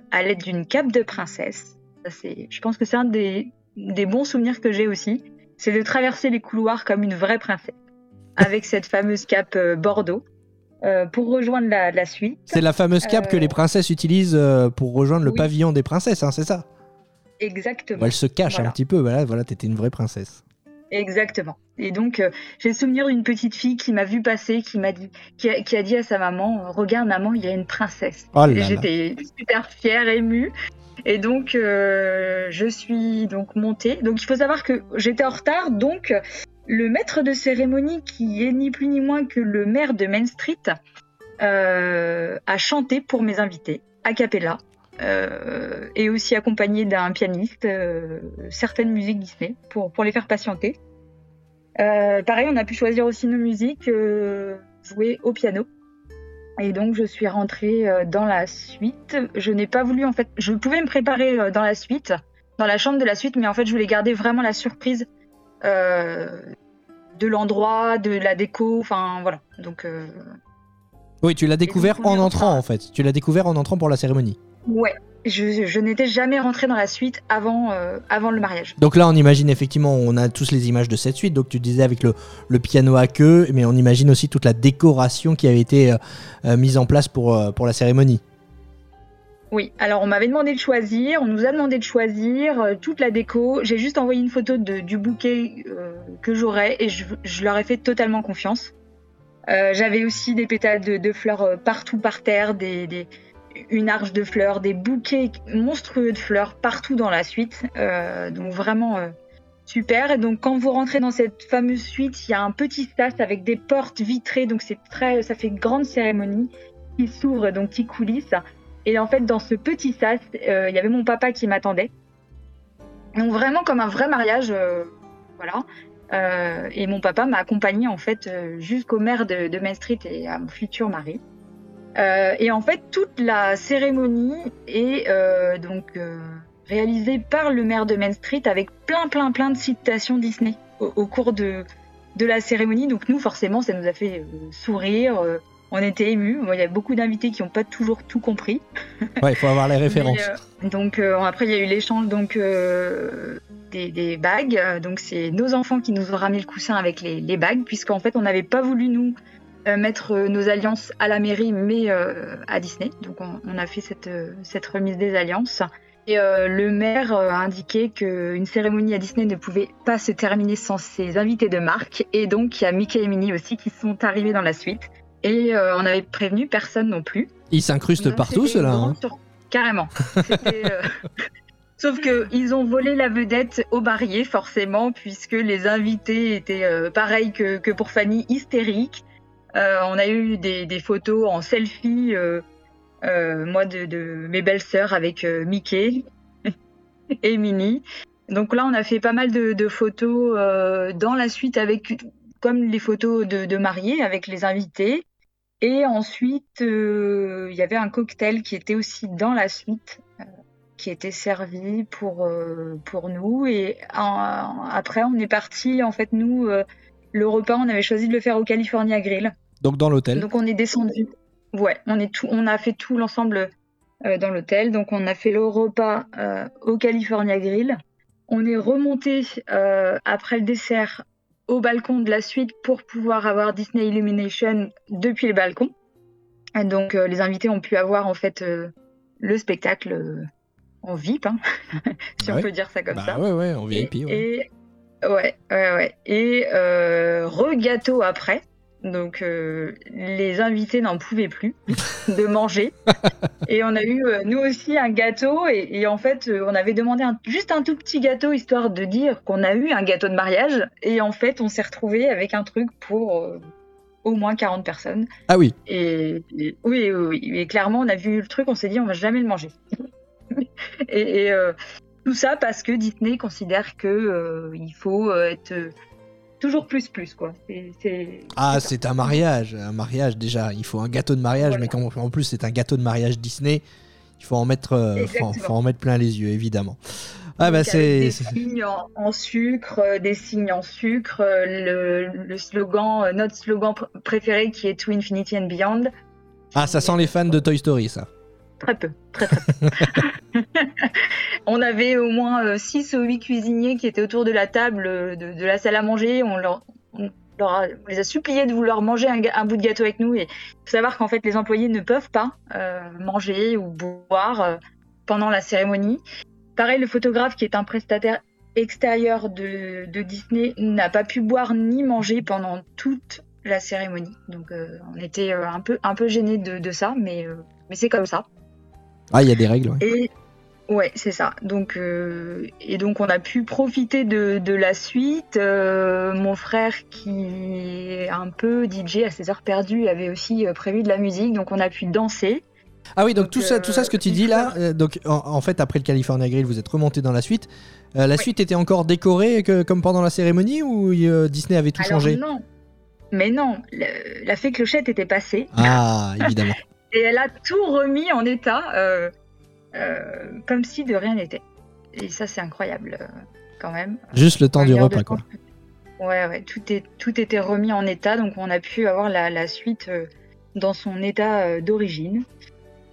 à l'aide d'une cape de princesse. Ça, je pense que c'est un des, des bons souvenirs que j'ai aussi, c'est de traverser les couloirs comme une vraie princesse, avec cette fameuse cape Bordeaux. euh, pour rejoindre la, la suite. C'est la fameuse cape que les princesses utilisent euh, pour rejoindre le oui. pavillon des princesses, hein, c'est ça? Exactement. Bon, Elle se cache Voilà. un petit peu, voilà, voilà t'étais une vraie princesse. Exactement. Et donc, euh, j'ai le souvenir d'une petite fille qui m'a vu passer, qui m'a dit, qui a, qui a dit à sa maman, regarde maman, il y a une princesse. Oh. J'étais super fière, émue. Et donc, euh, je suis donc montée. Donc, il faut savoir que j'étais en retard. Donc, le maître de cérémonie, qui est ni plus ni moins que le maire de Main Street, euh, a chanté pour mes invités, a cappella. Euh, et aussi accompagné d'un pianiste, euh, certaines musiques Disney, pour, pour les faire patienter. Euh, pareil, on a pu choisir aussi nos musiques, jouer au piano. Et donc, je suis rentrée dans la suite. Je n'ai pas voulu, en fait, je pouvais me préparer dans la suite, dans la chambre de la suite, mais en fait, je voulais garder vraiment la surprise euh, de l'endroit, de la déco, enfin voilà. Donc, euh, Oui, tu l'as découvert en entrant en- en fait. Tu l'as découvert en entrant pour la cérémonie. Ouais, je, je n'étais jamais rentrée dans la suite avant, euh, avant le mariage. Donc là, on imagine effectivement, on a tous les images de cette suite. Donc tu disais avec le, le piano à queue, mais on imagine aussi toute la décoration qui avait été euh, euh, mise en place pour, euh, pour la cérémonie. Oui, alors on m'avait demandé de choisir, on nous a demandé de choisir euh, toute la déco. J'ai juste envoyé une photo de- du bouquet euh, que j'aurais et je, je leur ai fait totalement confiance. Euh, J'avais aussi des pétales de, de fleurs partout par terre, des, des- une arche de fleurs, des bouquets monstrueux de fleurs partout dans la suite. Euh, donc vraiment euh, super. Et donc quand vous rentrez dans cette fameuse suite, il y a un petit sas avec des portes vitrées. Donc c'est très, ça fait grande cérémonie qui s'ouvre, donc qui coulisse. Et en fait, dans ce petit sas, euh, il y avait mon papa qui m'attendait. Donc vraiment comme un vrai mariage, voilà. Et mon papa m'a accompagné en fait jusqu'au maire de, de Main Street et à mon futur mari. Euh, et en fait, toute la cérémonie est euh, donc euh, réalisée par le maire de Main Street avec plein, plein, plein de citations Disney au, au cours de, de la cérémonie. Donc nous, forcément, ça nous a fait sourire. on était émus. Bon, il y a beaucoup d'invités qui n'ont pas toujours tout compris. Ouais, il faut avoir les références. Mais, donc après, il y a eu l'échange donc des, des bagues. Donc c'est nos enfants qui nous ont ramené le coussin avec les, les bagues, puisqu'en fait, on n'avait pas voulu nous mettre euh, nos alliances à la mairie, mais euh, à Disney. Donc on, on a fait cette, euh, cette remise des alliances. Et euh, le maire euh, a indiqué qu'une cérémonie à Disney ne pouvait pas se terminer sans ses invités de marque. Et donc il y a Mickey et Minnie aussi qui sont arrivés dans la suite. Et euh, on avait prévenu personne non plus. Ils s'incrustent partout, ceux-là. hein. sur- Carrément. Euh, Sauf que ils ont volé la vedette au barillet, forcément, puisque les invités étaient euh, pareil que, que pour Fanny, hystériques. Euh, on a eu des, photos en selfie, euh, euh, moi de, mes belles-sœurs avec Mickey et Minnie. Donc là, on a fait pas mal de, photos dans la suite avec, comme les photos de, de mariés avec les invités. Et ensuite, il y avait un cocktail qui était aussi dans la suite, qui était servi pour, pour nous. Et après, on est parti, en fait, nous, le repas, on avait choisi de le faire au California Grill. Donc dans l'hôtel. Donc on est descendu. Ouais, on, est tout, on a fait tout l'ensemble euh, dans l'hôtel. Donc on a fait le repas euh, au California Grill. On est remonté euh, après le dessert au balcon de la suite pour pouvoir avoir Disney Illumination depuis le balcon. Et donc les invités ont pu avoir en fait le spectacle en VIP, hein, si on ouais. peut dire ça comme bah ça. ouais, ouais, en VIP. ouais. Et ouais, ouais, ouais. Et euh, re-gâteau après. Donc euh, les invités n'en pouvaient plus de manger. et on a eu euh, nous aussi un gâteau et, et en fait euh, on avait demandé un- juste un tout petit gâteau histoire de dire qu'on a eu un gâteau de mariage et en fait on s'est retrouvé avec un truc pour au moins 40 personnes. Ah oui. Et, et- oui, oui, oui. Et clairement, on a vu le truc, on s'est dit, on va jamais le manger. et et, tout ça parce que Disney considère que il faut être toujours plus plus quoi. Ah, c'est un mariage. Un mariage, déjà. Il faut un gâteau de mariage, Voilà. mais quand, en plus, c'est un gâteau de mariage Disney. Il faut en mettre, euh, faut, en mettre plein les yeux, évidemment. Ah, bah, c'est. avec des signes en, en sucre, euh, des signes en sucre, euh, le, le slogan, euh, notre slogan pr- préféré qui est To Infinity and Beyond. Ah, ça sent les fans de Toy Story, ça. Très peu, on avait au moins 6 ou 8 cuisiniers qui étaient autour de la table euh, de, la salle à manger. On, leur, les a suppliés de vouloir manger un, bout de gâteau avec nous. Et faut savoir qu'en fait, les employés ne peuvent pas euh, manger ou boire euh, pendant la cérémonie. Pareil, le photographe qui est un prestataire extérieur de, Disney n'a pas pu boire ni manger pendant toute la cérémonie. Donc euh, on était euh, un peu, un peu gênés de, de ça, euh, mais c'est comme ça. Ah, il y a des règles, ouais. Et ouais, c'est ça. Donc euh, et donc on a pu profiter de, de la suite. Euh, mon frère qui est un peu DJ à ses heures perdues avait aussi euh, prévu de la musique, donc on a pu danser. Ah oui, donc, Donc, tout, ça, tout ça, ce que tu dis là, donc en, en fait, après le California Grill, vous êtes remonté dans la suite. La suite était encore décorée que, comme pendant la cérémonie ou Disney avait tout Alors changé? non, mais non, le- la fée clochette était passée Ah, évidemment. et elle a tout remis en état, euh, euh, comme si de rien n'était. Et ça c'est incroyable euh, quand même. Juste le temps du repas, quoi. Ouais, ouais, tout, est, tout était remis en état, donc on a pu avoir la, la suite dans son état d'origine.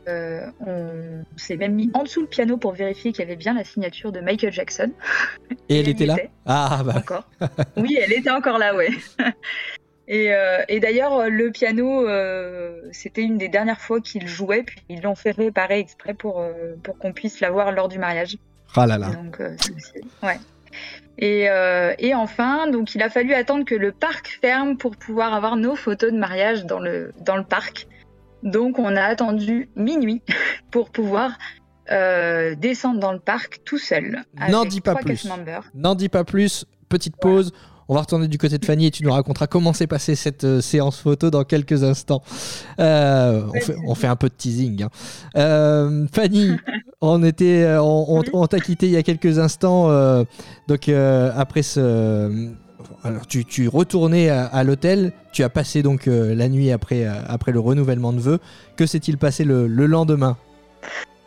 On s'est même mis en dessous le piano pour vérifier qu'il y avait bien la signature de Michael Jackson. Et elle était là était. Ah, bah. Encore. oui, elle était encore là, ouais. Et, euh, et d'ailleurs, le piano, euh, c'était une des dernières fois qu'il jouait, puis ils l'ont fait réparer exprès pour, euh, pour qu'on puisse l'avoir lors du mariage. Ah là là. Donc, euh, ouais. Et, euh, et enfin, donc il a fallu attendre que le parc ferme pour pouvoir avoir nos photos de mariage dans le, dans le parc. Donc on a attendu minuit pour pouvoir euh, descendre dans le parc tout seul. N'en dis pas plus. N'en dis pas plus, petite pause. On va retourner du côté de Fanny et tu nous raconteras comment s'est passée cette euh, séance photo dans quelques instants. Euh, on, fait, on fait un peu de teasing. hein. Euh, Fanny, on était, on, on- Oui. on t'a quitté il y a quelques instants. donc après ce, alors tu, tu retournais à, à l'hôtel. Tu as passé donc la nuit après, après le renouvellement de vœux. Que s'est-il passé le, le lendemain?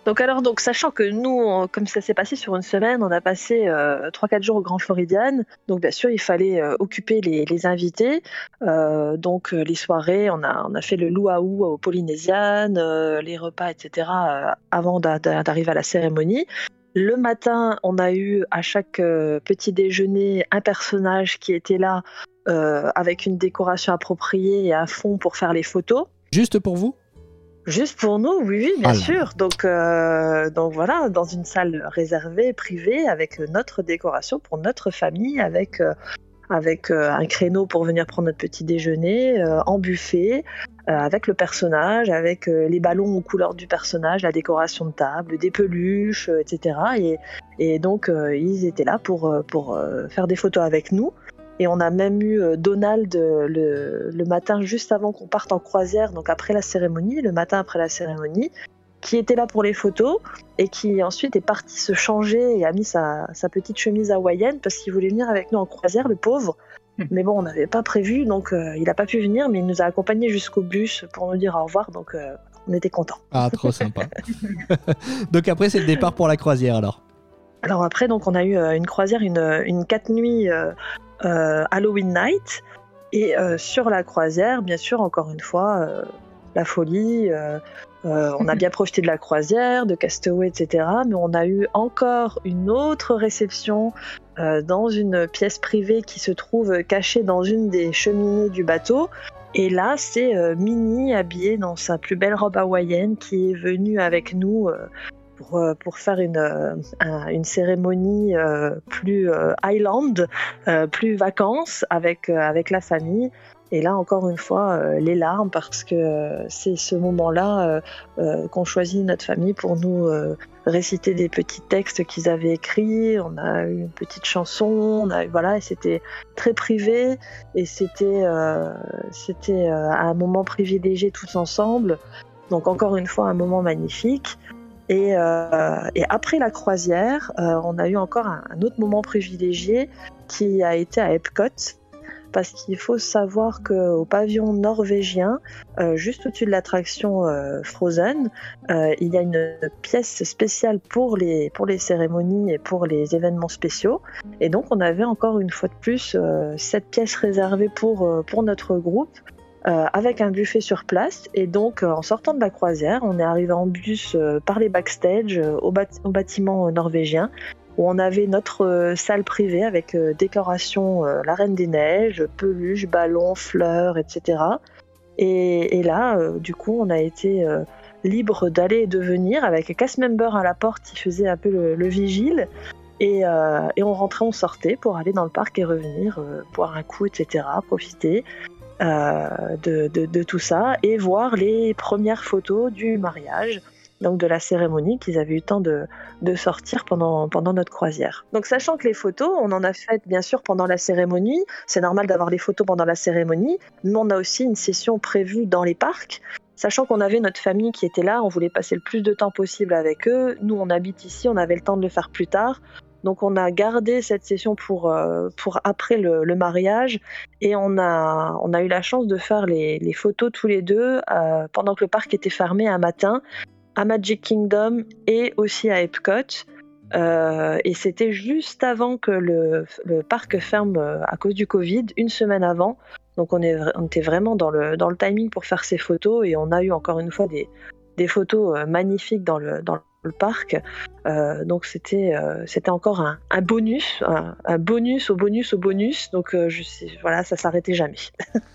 Donc alors, donc sachant que nous, comme ça s'est passé sur une semaine, on a passé euh, 3-4 jours au Grand Floridian. Donc bien sûr, il fallait euh, occuper les, invités. Euh, donc euh, les soirées, on a, on a fait le luau au Polynesian, euh, les repas, etc. avant d'a- d'a- d'arriver à la cérémonie. Le matin, on a eu à chaque petit déjeuner un personnage qui était là avec une décoration appropriée et à fond pour faire les photos. Juste pour vous? Juste pour nous, oui, oui, bien Ah sûr. Donc, euh, donc voilà, dans une salle réservée, privée, avec notre décoration pour notre famille, avec, euh, avec euh, un créneau pour venir prendre notre petit déjeuner, en buffet, avec le personnage, avec les ballons aux couleurs du personnage, la décoration de table, des peluches, etc. Et, et donc, ils étaient là pour, pour faire des photos avec nous. Et on a même eu euh, Donald euh, le, le matin juste avant qu'on parte en croisière, donc après la cérémonie, le matin après la cérémonie, qui était là pour les photos et qui ensuite est parti se changer et a mis sa, sa petite chemise hawaïenne parce qu'il voulait venir avec nous en croisière, le pauvre. Hmm. Mais bon, on n'avait pas prévu, donc euh, il n'a pas pu venir, mais il nous a accompagnés jusqu'au bus pour nous dire au revoir, donc euh, on était contents. Ah, trop sympa. donc après, c'est le départ pour la croisière alors. Alors après, donc on a eu euh, une croisière, une, une quatre nuits euh, Halloween night. Et euh, sur la croisière, bien sûr, encore une fois, euh, la folie. euh, euh, on a bien profité de la croisière, de Castaway, etc. Mais on a eu encore une autre réception euh, dans une pièce privée qui se trouve cachée dans une des cheminées du bateau. Et là, c'est euh, Minnie habillée dans sa plus belle robe hawaïenne qui est venue avec nous euh, pour, euh, pour faire une, euh, un- une cérémonie euh, plus island, plus vacances avec, avec la famille. Et là, encore une fois, les larmes parce que c'est ce moment-là qu'on choisit notre famille pour nous réciter des petits textes qu'ils avaient écrits. On a eu une petite chanson, on a voilà, et c'était très privé et c'était c'était un moment privilégié tous ensemble. Donc encore une fois, un moment magnifique. Et, euh, et après la croisière, euh, on a eu encore un, autre moment privilégié qui a été à Epcot. Parce qu'il faut savoir qu'au pavillon norvégien, euh, juste au-dessus de l'attraction Frozen, il y a une pièce spéciale pour les, pour les cérémonies et pour les événements spéciaux. Et donc, on avait encore une fois de plus cette pièce réservée pour, pour notre groupe. Euh, avec un buffet sur place et donc euh, en sortant de la croisière on est arrivé en bus euh, par les backstage au, bâtiment norvégien où on avait notre salle privée avec décoration la Reine des Neiges, peluches, ballons, fleurs, etc. Et, là, du coup, on a été libre d'aller et de venir avec un cast member à la porte qui faisait un peu le, le vigile. Et, on rentrait, on sortait pour aller dans le parc et revenir, boire un coup, etc., profiter de, de- tout ça et voir les premières photos du mariage, donc de la cérémonie qu'ils avaient eu le temps de, de sortir pendant, pendant notre croisière. Donc sachant que les photos, on en a fait bien sûr pendant la cérémonie, c'est normal d'avoir les photos pendant la cérémonie, mais on a aussi une session prévue dans les parcs. Sachant qu'on avait notre famille qui était là, on voulait passer le plus de temps possible avec eux. Nous, on habite ici, on avait le temps de le faire plus tard. Donc on a gardé cette session pour, euh, pour après le, mariage et on a, on a eu la chance de faire les, photos tous les deux euh, pendant que le parc était fermé un matin à Magic Kingdom et aussi à Epcot. Euh, et c'était juste avant que le, parc ferme à cause du Covid, une semaine avant. Donc on, était vraiment dans le, dans le timing pour faire ces photos et on a eu encore une fois des, des photos magnifiques dans le, dans le parc. Euh, donc c'était euh, c'était encore un, un bonus, un, un bonus au bonus au bonus. Donc euh, je sais, voilà, ça s'arrêtait jamais.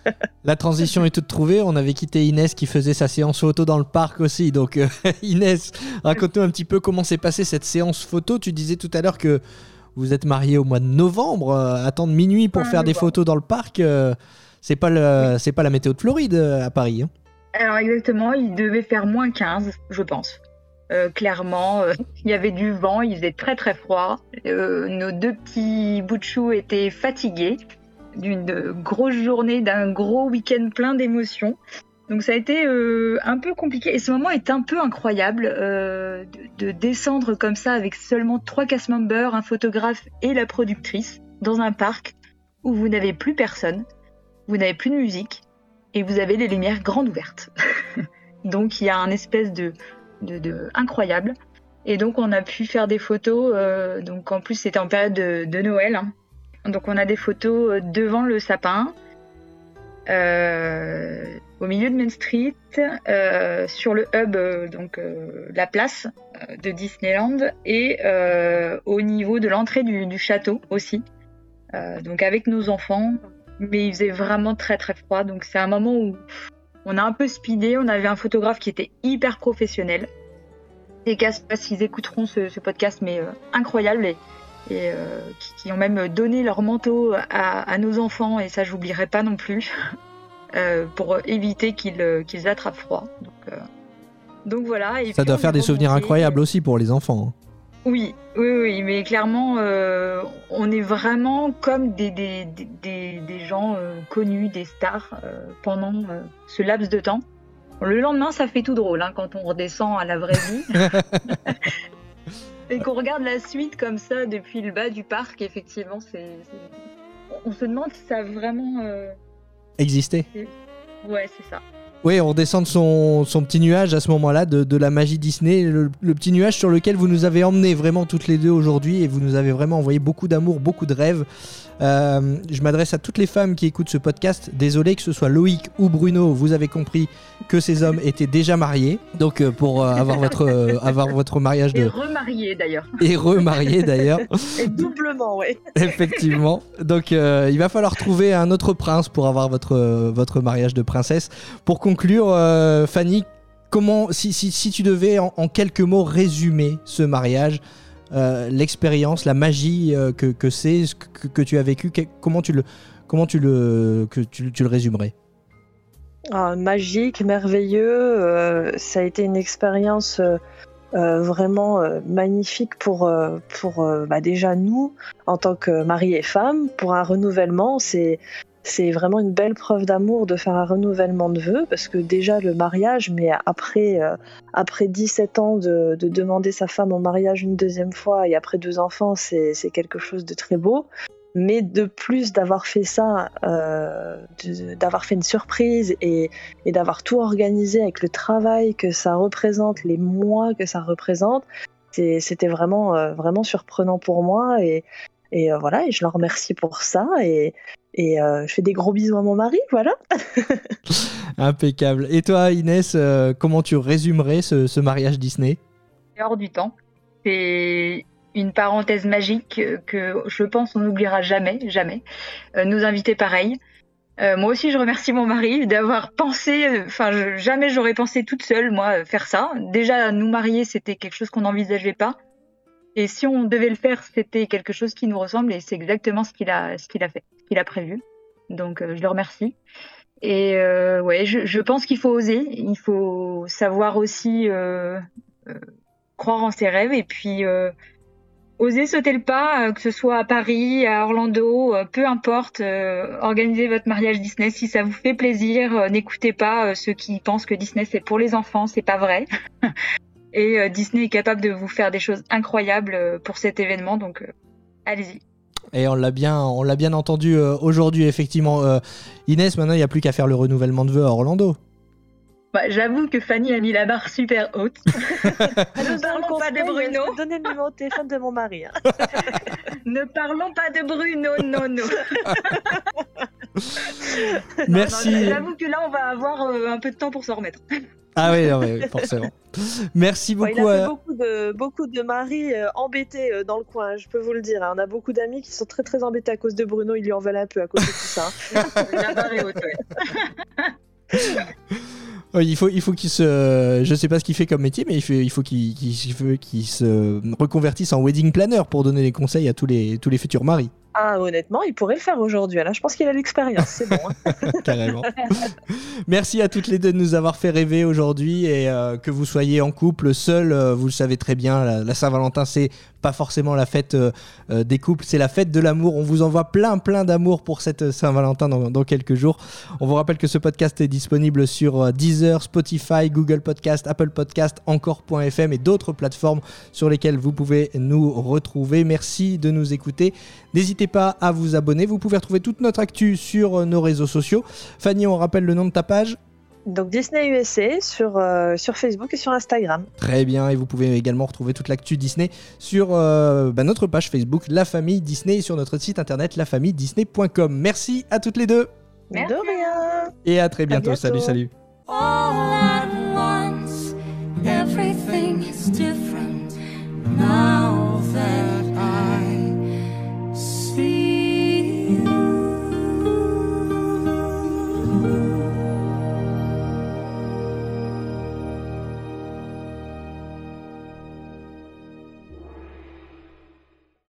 La transition est toute trouvée. On avait quitté Inès qui faisait sa séance photo dans le parc aussi. Donc euh, Inès, raconte-nous un petit peu comment s'est passée cette séance photo. Tu disais tout à l'heure que vous êtes mariés au mois de novembre. Euh, attendre minuit pour Fin faire des photos dans le parc, euh, c'est pas le, c'est pas la météo de Floride à Paris. hein. Alors exactement, il devait faire moins 15, je pense. Euh, clairement, euh, il y avait du vent, il faisait très très froid. Euh, nos deux petits bouts de chou étaient fatigués d'une grosse journée, d'un gros week-end plein d'émotions. Donc ça a été un peu compliqué et ce moment est un peu incroyable de, de descendre comme ça avec seulement trois cast members, un photographe et la productrice dans un parc où vous n'avez plus personne, vous n'avez plus de musique et vous avez les lumières grandes ouvertes. donc il y a un espèce de, de, incroyable et donc on a pu faire des photos. euh, donc en plus c'était en période de, de Noël. hein. Donc on a des photos euh, devant le sapin, euh, au milieu de Main Street, sur le hub, donc la place de Disneyland, et au niveau de l'entrée du, du château aussi. Donc avec nos enfants, mais il faisait vraiment très très froid. Donc c'est un moment où on a un peu speedé. On avait un photographe qui était hyper professionnel. Les gars, je sais pas s'ils écouteront ce, ce podcast, mais euh, incroyable et, et euh, qui, qui ont même donné leur manteau à, à nos enfants et ça j'oublierai pas non plus euh, pour éviter qu'ils attrapent froid. Donc, donc voilà. Et Ça doit faire des souvenirs incroyables aussi pour les enfants. hein. Oui, oui, oui, mais clairement, euh, on est vraiment comme des, des, des, des- des gens euh, connus, des stars euh, pendant ce laps de temps. Le lendemain, ça fait tout drôle hein, quand on redescend à la vraie vie. Et qu'on regarde la suite comme ça depuis le bas du parc, effectivement, c'est. c'est- On se demande si ça a vraiment. euh, Exister. Ouais, c'est ça. Oui, on redescend de son, son petit nuage à ce moment-là, de, de la magie Disney, le, le petit nuage sur lequel vous nous avez emmenés vraiment toutes les deux aujourd'hui et vous nous avez vraiment envoyé beaucoup d'amour, beaucoup de rêves. Euh, je m'adresse à toutes les femmes qui écoutent ce podcast. Désolé que ce soit Loïc ou Bruno, vous avez compris que ces hommes étaient déjà mariés. Donc euh, pour euh, avoir, votre, avoir votre mariage Et de... remarié d'ailleurs. Et remariés d'ailleurs. Et doublement, ouais. Effectivement. Donc il va falloir trouver un autre prince pour avoir votre, votre mariage de princesse. Pour conclure, euh, Fanny, comment, si, si, tu devais en, quelques mots résumer ce mariage, euh, l'expérience, la magie euh, que, c'est, ce que, que tu as vécu, comment tu le, comment tu résumerais? Ah, magique, merveilleux. ça a été une expérience euh, vraiment euh, magnifique pour, euh, bah, déjà nous, en tant que mari et femme, pour un renouvellement. C'est c'est vraiment une belle preuve d'amour de faire un renouvellement de vœux, parce que déjà le mariage, mais après, après 17 ans de, de demander sa femme en mariage une deuxième fois et après deux enfants, c'est quelque chose de très beau. Mais de plus d'avoir fait ça, euh, d'avoir fait une surprise et, et d'avoir tout organisé avec le travail que ça représente, les mois que ça représente, c'était vraiment, euh, vraiment surprenant pour moi. Et, et euh, voilà, et je leur remercie pour ça. Et, et euh, je fais des gros bisous à mon mari, voilà. Impeccable. Et toi, Inès, euh, comment tu résumerais ce, ce mariage Disney? C'est hors du temps. C'est une parenthèse magique que je pense on n'oubliera jamais, jamais. Euh, nos invités, pareil. Euh, moi aussi, je remercie mon mari d'avoir pensé. euh, Enfin, jamais j'aurais pensé toute seule, moi, faire ça. Déjà, nous marier, c'était quelque chose qu'on n'envisageait pas. Et si on devait le faire, c'était quelque chose qui nous ressemble et c'est exactement ce qu'il a, ce a fait, ce qu'il a prévu. Donc, je le remercie. Et ouais, je, pense qu'il faut oser. Il faut savoir aussi croire en ses rêves et puis oser sauter le pas, euh, que ce soit à Paris, à Orlando, euh, peu importe. euh, organisez votre mariage Disney si ça vous fait plaisir. N'écoutez pas ceux qui pensent que Disney c'est pour les enfants, c'est pas vrai. et Disney est capable de vous faire des choses incroyables pour cet événement, donc allez-y. Et on l'a bien, on l'a bien entendu aujourd'hui, effectivement. Inès, maintenant, il n'y a plus qu'à faire le renouvellement de vœux à Orlando. Bah, J'avoue que Fanny a mis la barre super haute. Ne parlons pas de Bruno. Donnez le numéro de téléphone de mon mari. hein. ne parlons pas de Bruno, non, non. Merci. J'avoue que là, on va avoir euh, un peu de temps pour s'en remettre. Ah oui, non, mais forcément. Merci Ouais, beaucoup. il a fait à- beaucoup de, beaucoup de maris euh, embêtés euh, dans le coin, je peux vous le dire. hein. On a beaucoup d'amis qui sont très très embêtés à cause de Bruno, ils lui en veulent un peu à cause de tout ça. hein. la barre est haute, ouais. Il faut, il faut qu'il se. Je sais pas ce qu'il fait comme métier, mais il faut qu'il se reconvertisse en wedding planner pour donner des conseils à tous les, tous les futurs maris. Ah, honnêtement, il pourrait le faire aujourd'hui. Là, je pense qu'il a l'expérience, c'est bon. hein. Carrément. Merci à toutes les deux de nous avoir fait rêver aujourd'hui et euh, que vous soyez en couple, seul, euh, vous le savez très bien, la, Saint-Valentin, c'est pas forcément la fête euh, des couples, c'est la fête de l'amour. On vous envoie plein, plein d'amour pour cette Saint-Valentin dans, dans quelques jours. On vous rappelle que ce podcast est disponible sur Deezer, Spotify, Google Podcast, Apple Podcast, encore.fm et d'autres plateformes sur lesquelles vous pouvez nous retrouver. Merci de nous écouter. N'hésitez pas à vous abonner. Vous pouvez retrouver toute notre actu sur euh, nos réseaux sociaux. Fanny, on rappelle le nom de ta page Donc Disney USA sur, euh, sur Facebook et sur Instagram. Très bien, et vous pouvez également retrouver toute l'actu Disney sur euh, bah, notre page Facebook La Famille Disney et sur notre site internet lafamilledisney.com. Merci à toutes les deux Merci. De rien. et à très bientôt. bientôt. Salut, salut. all at once. Everything is different now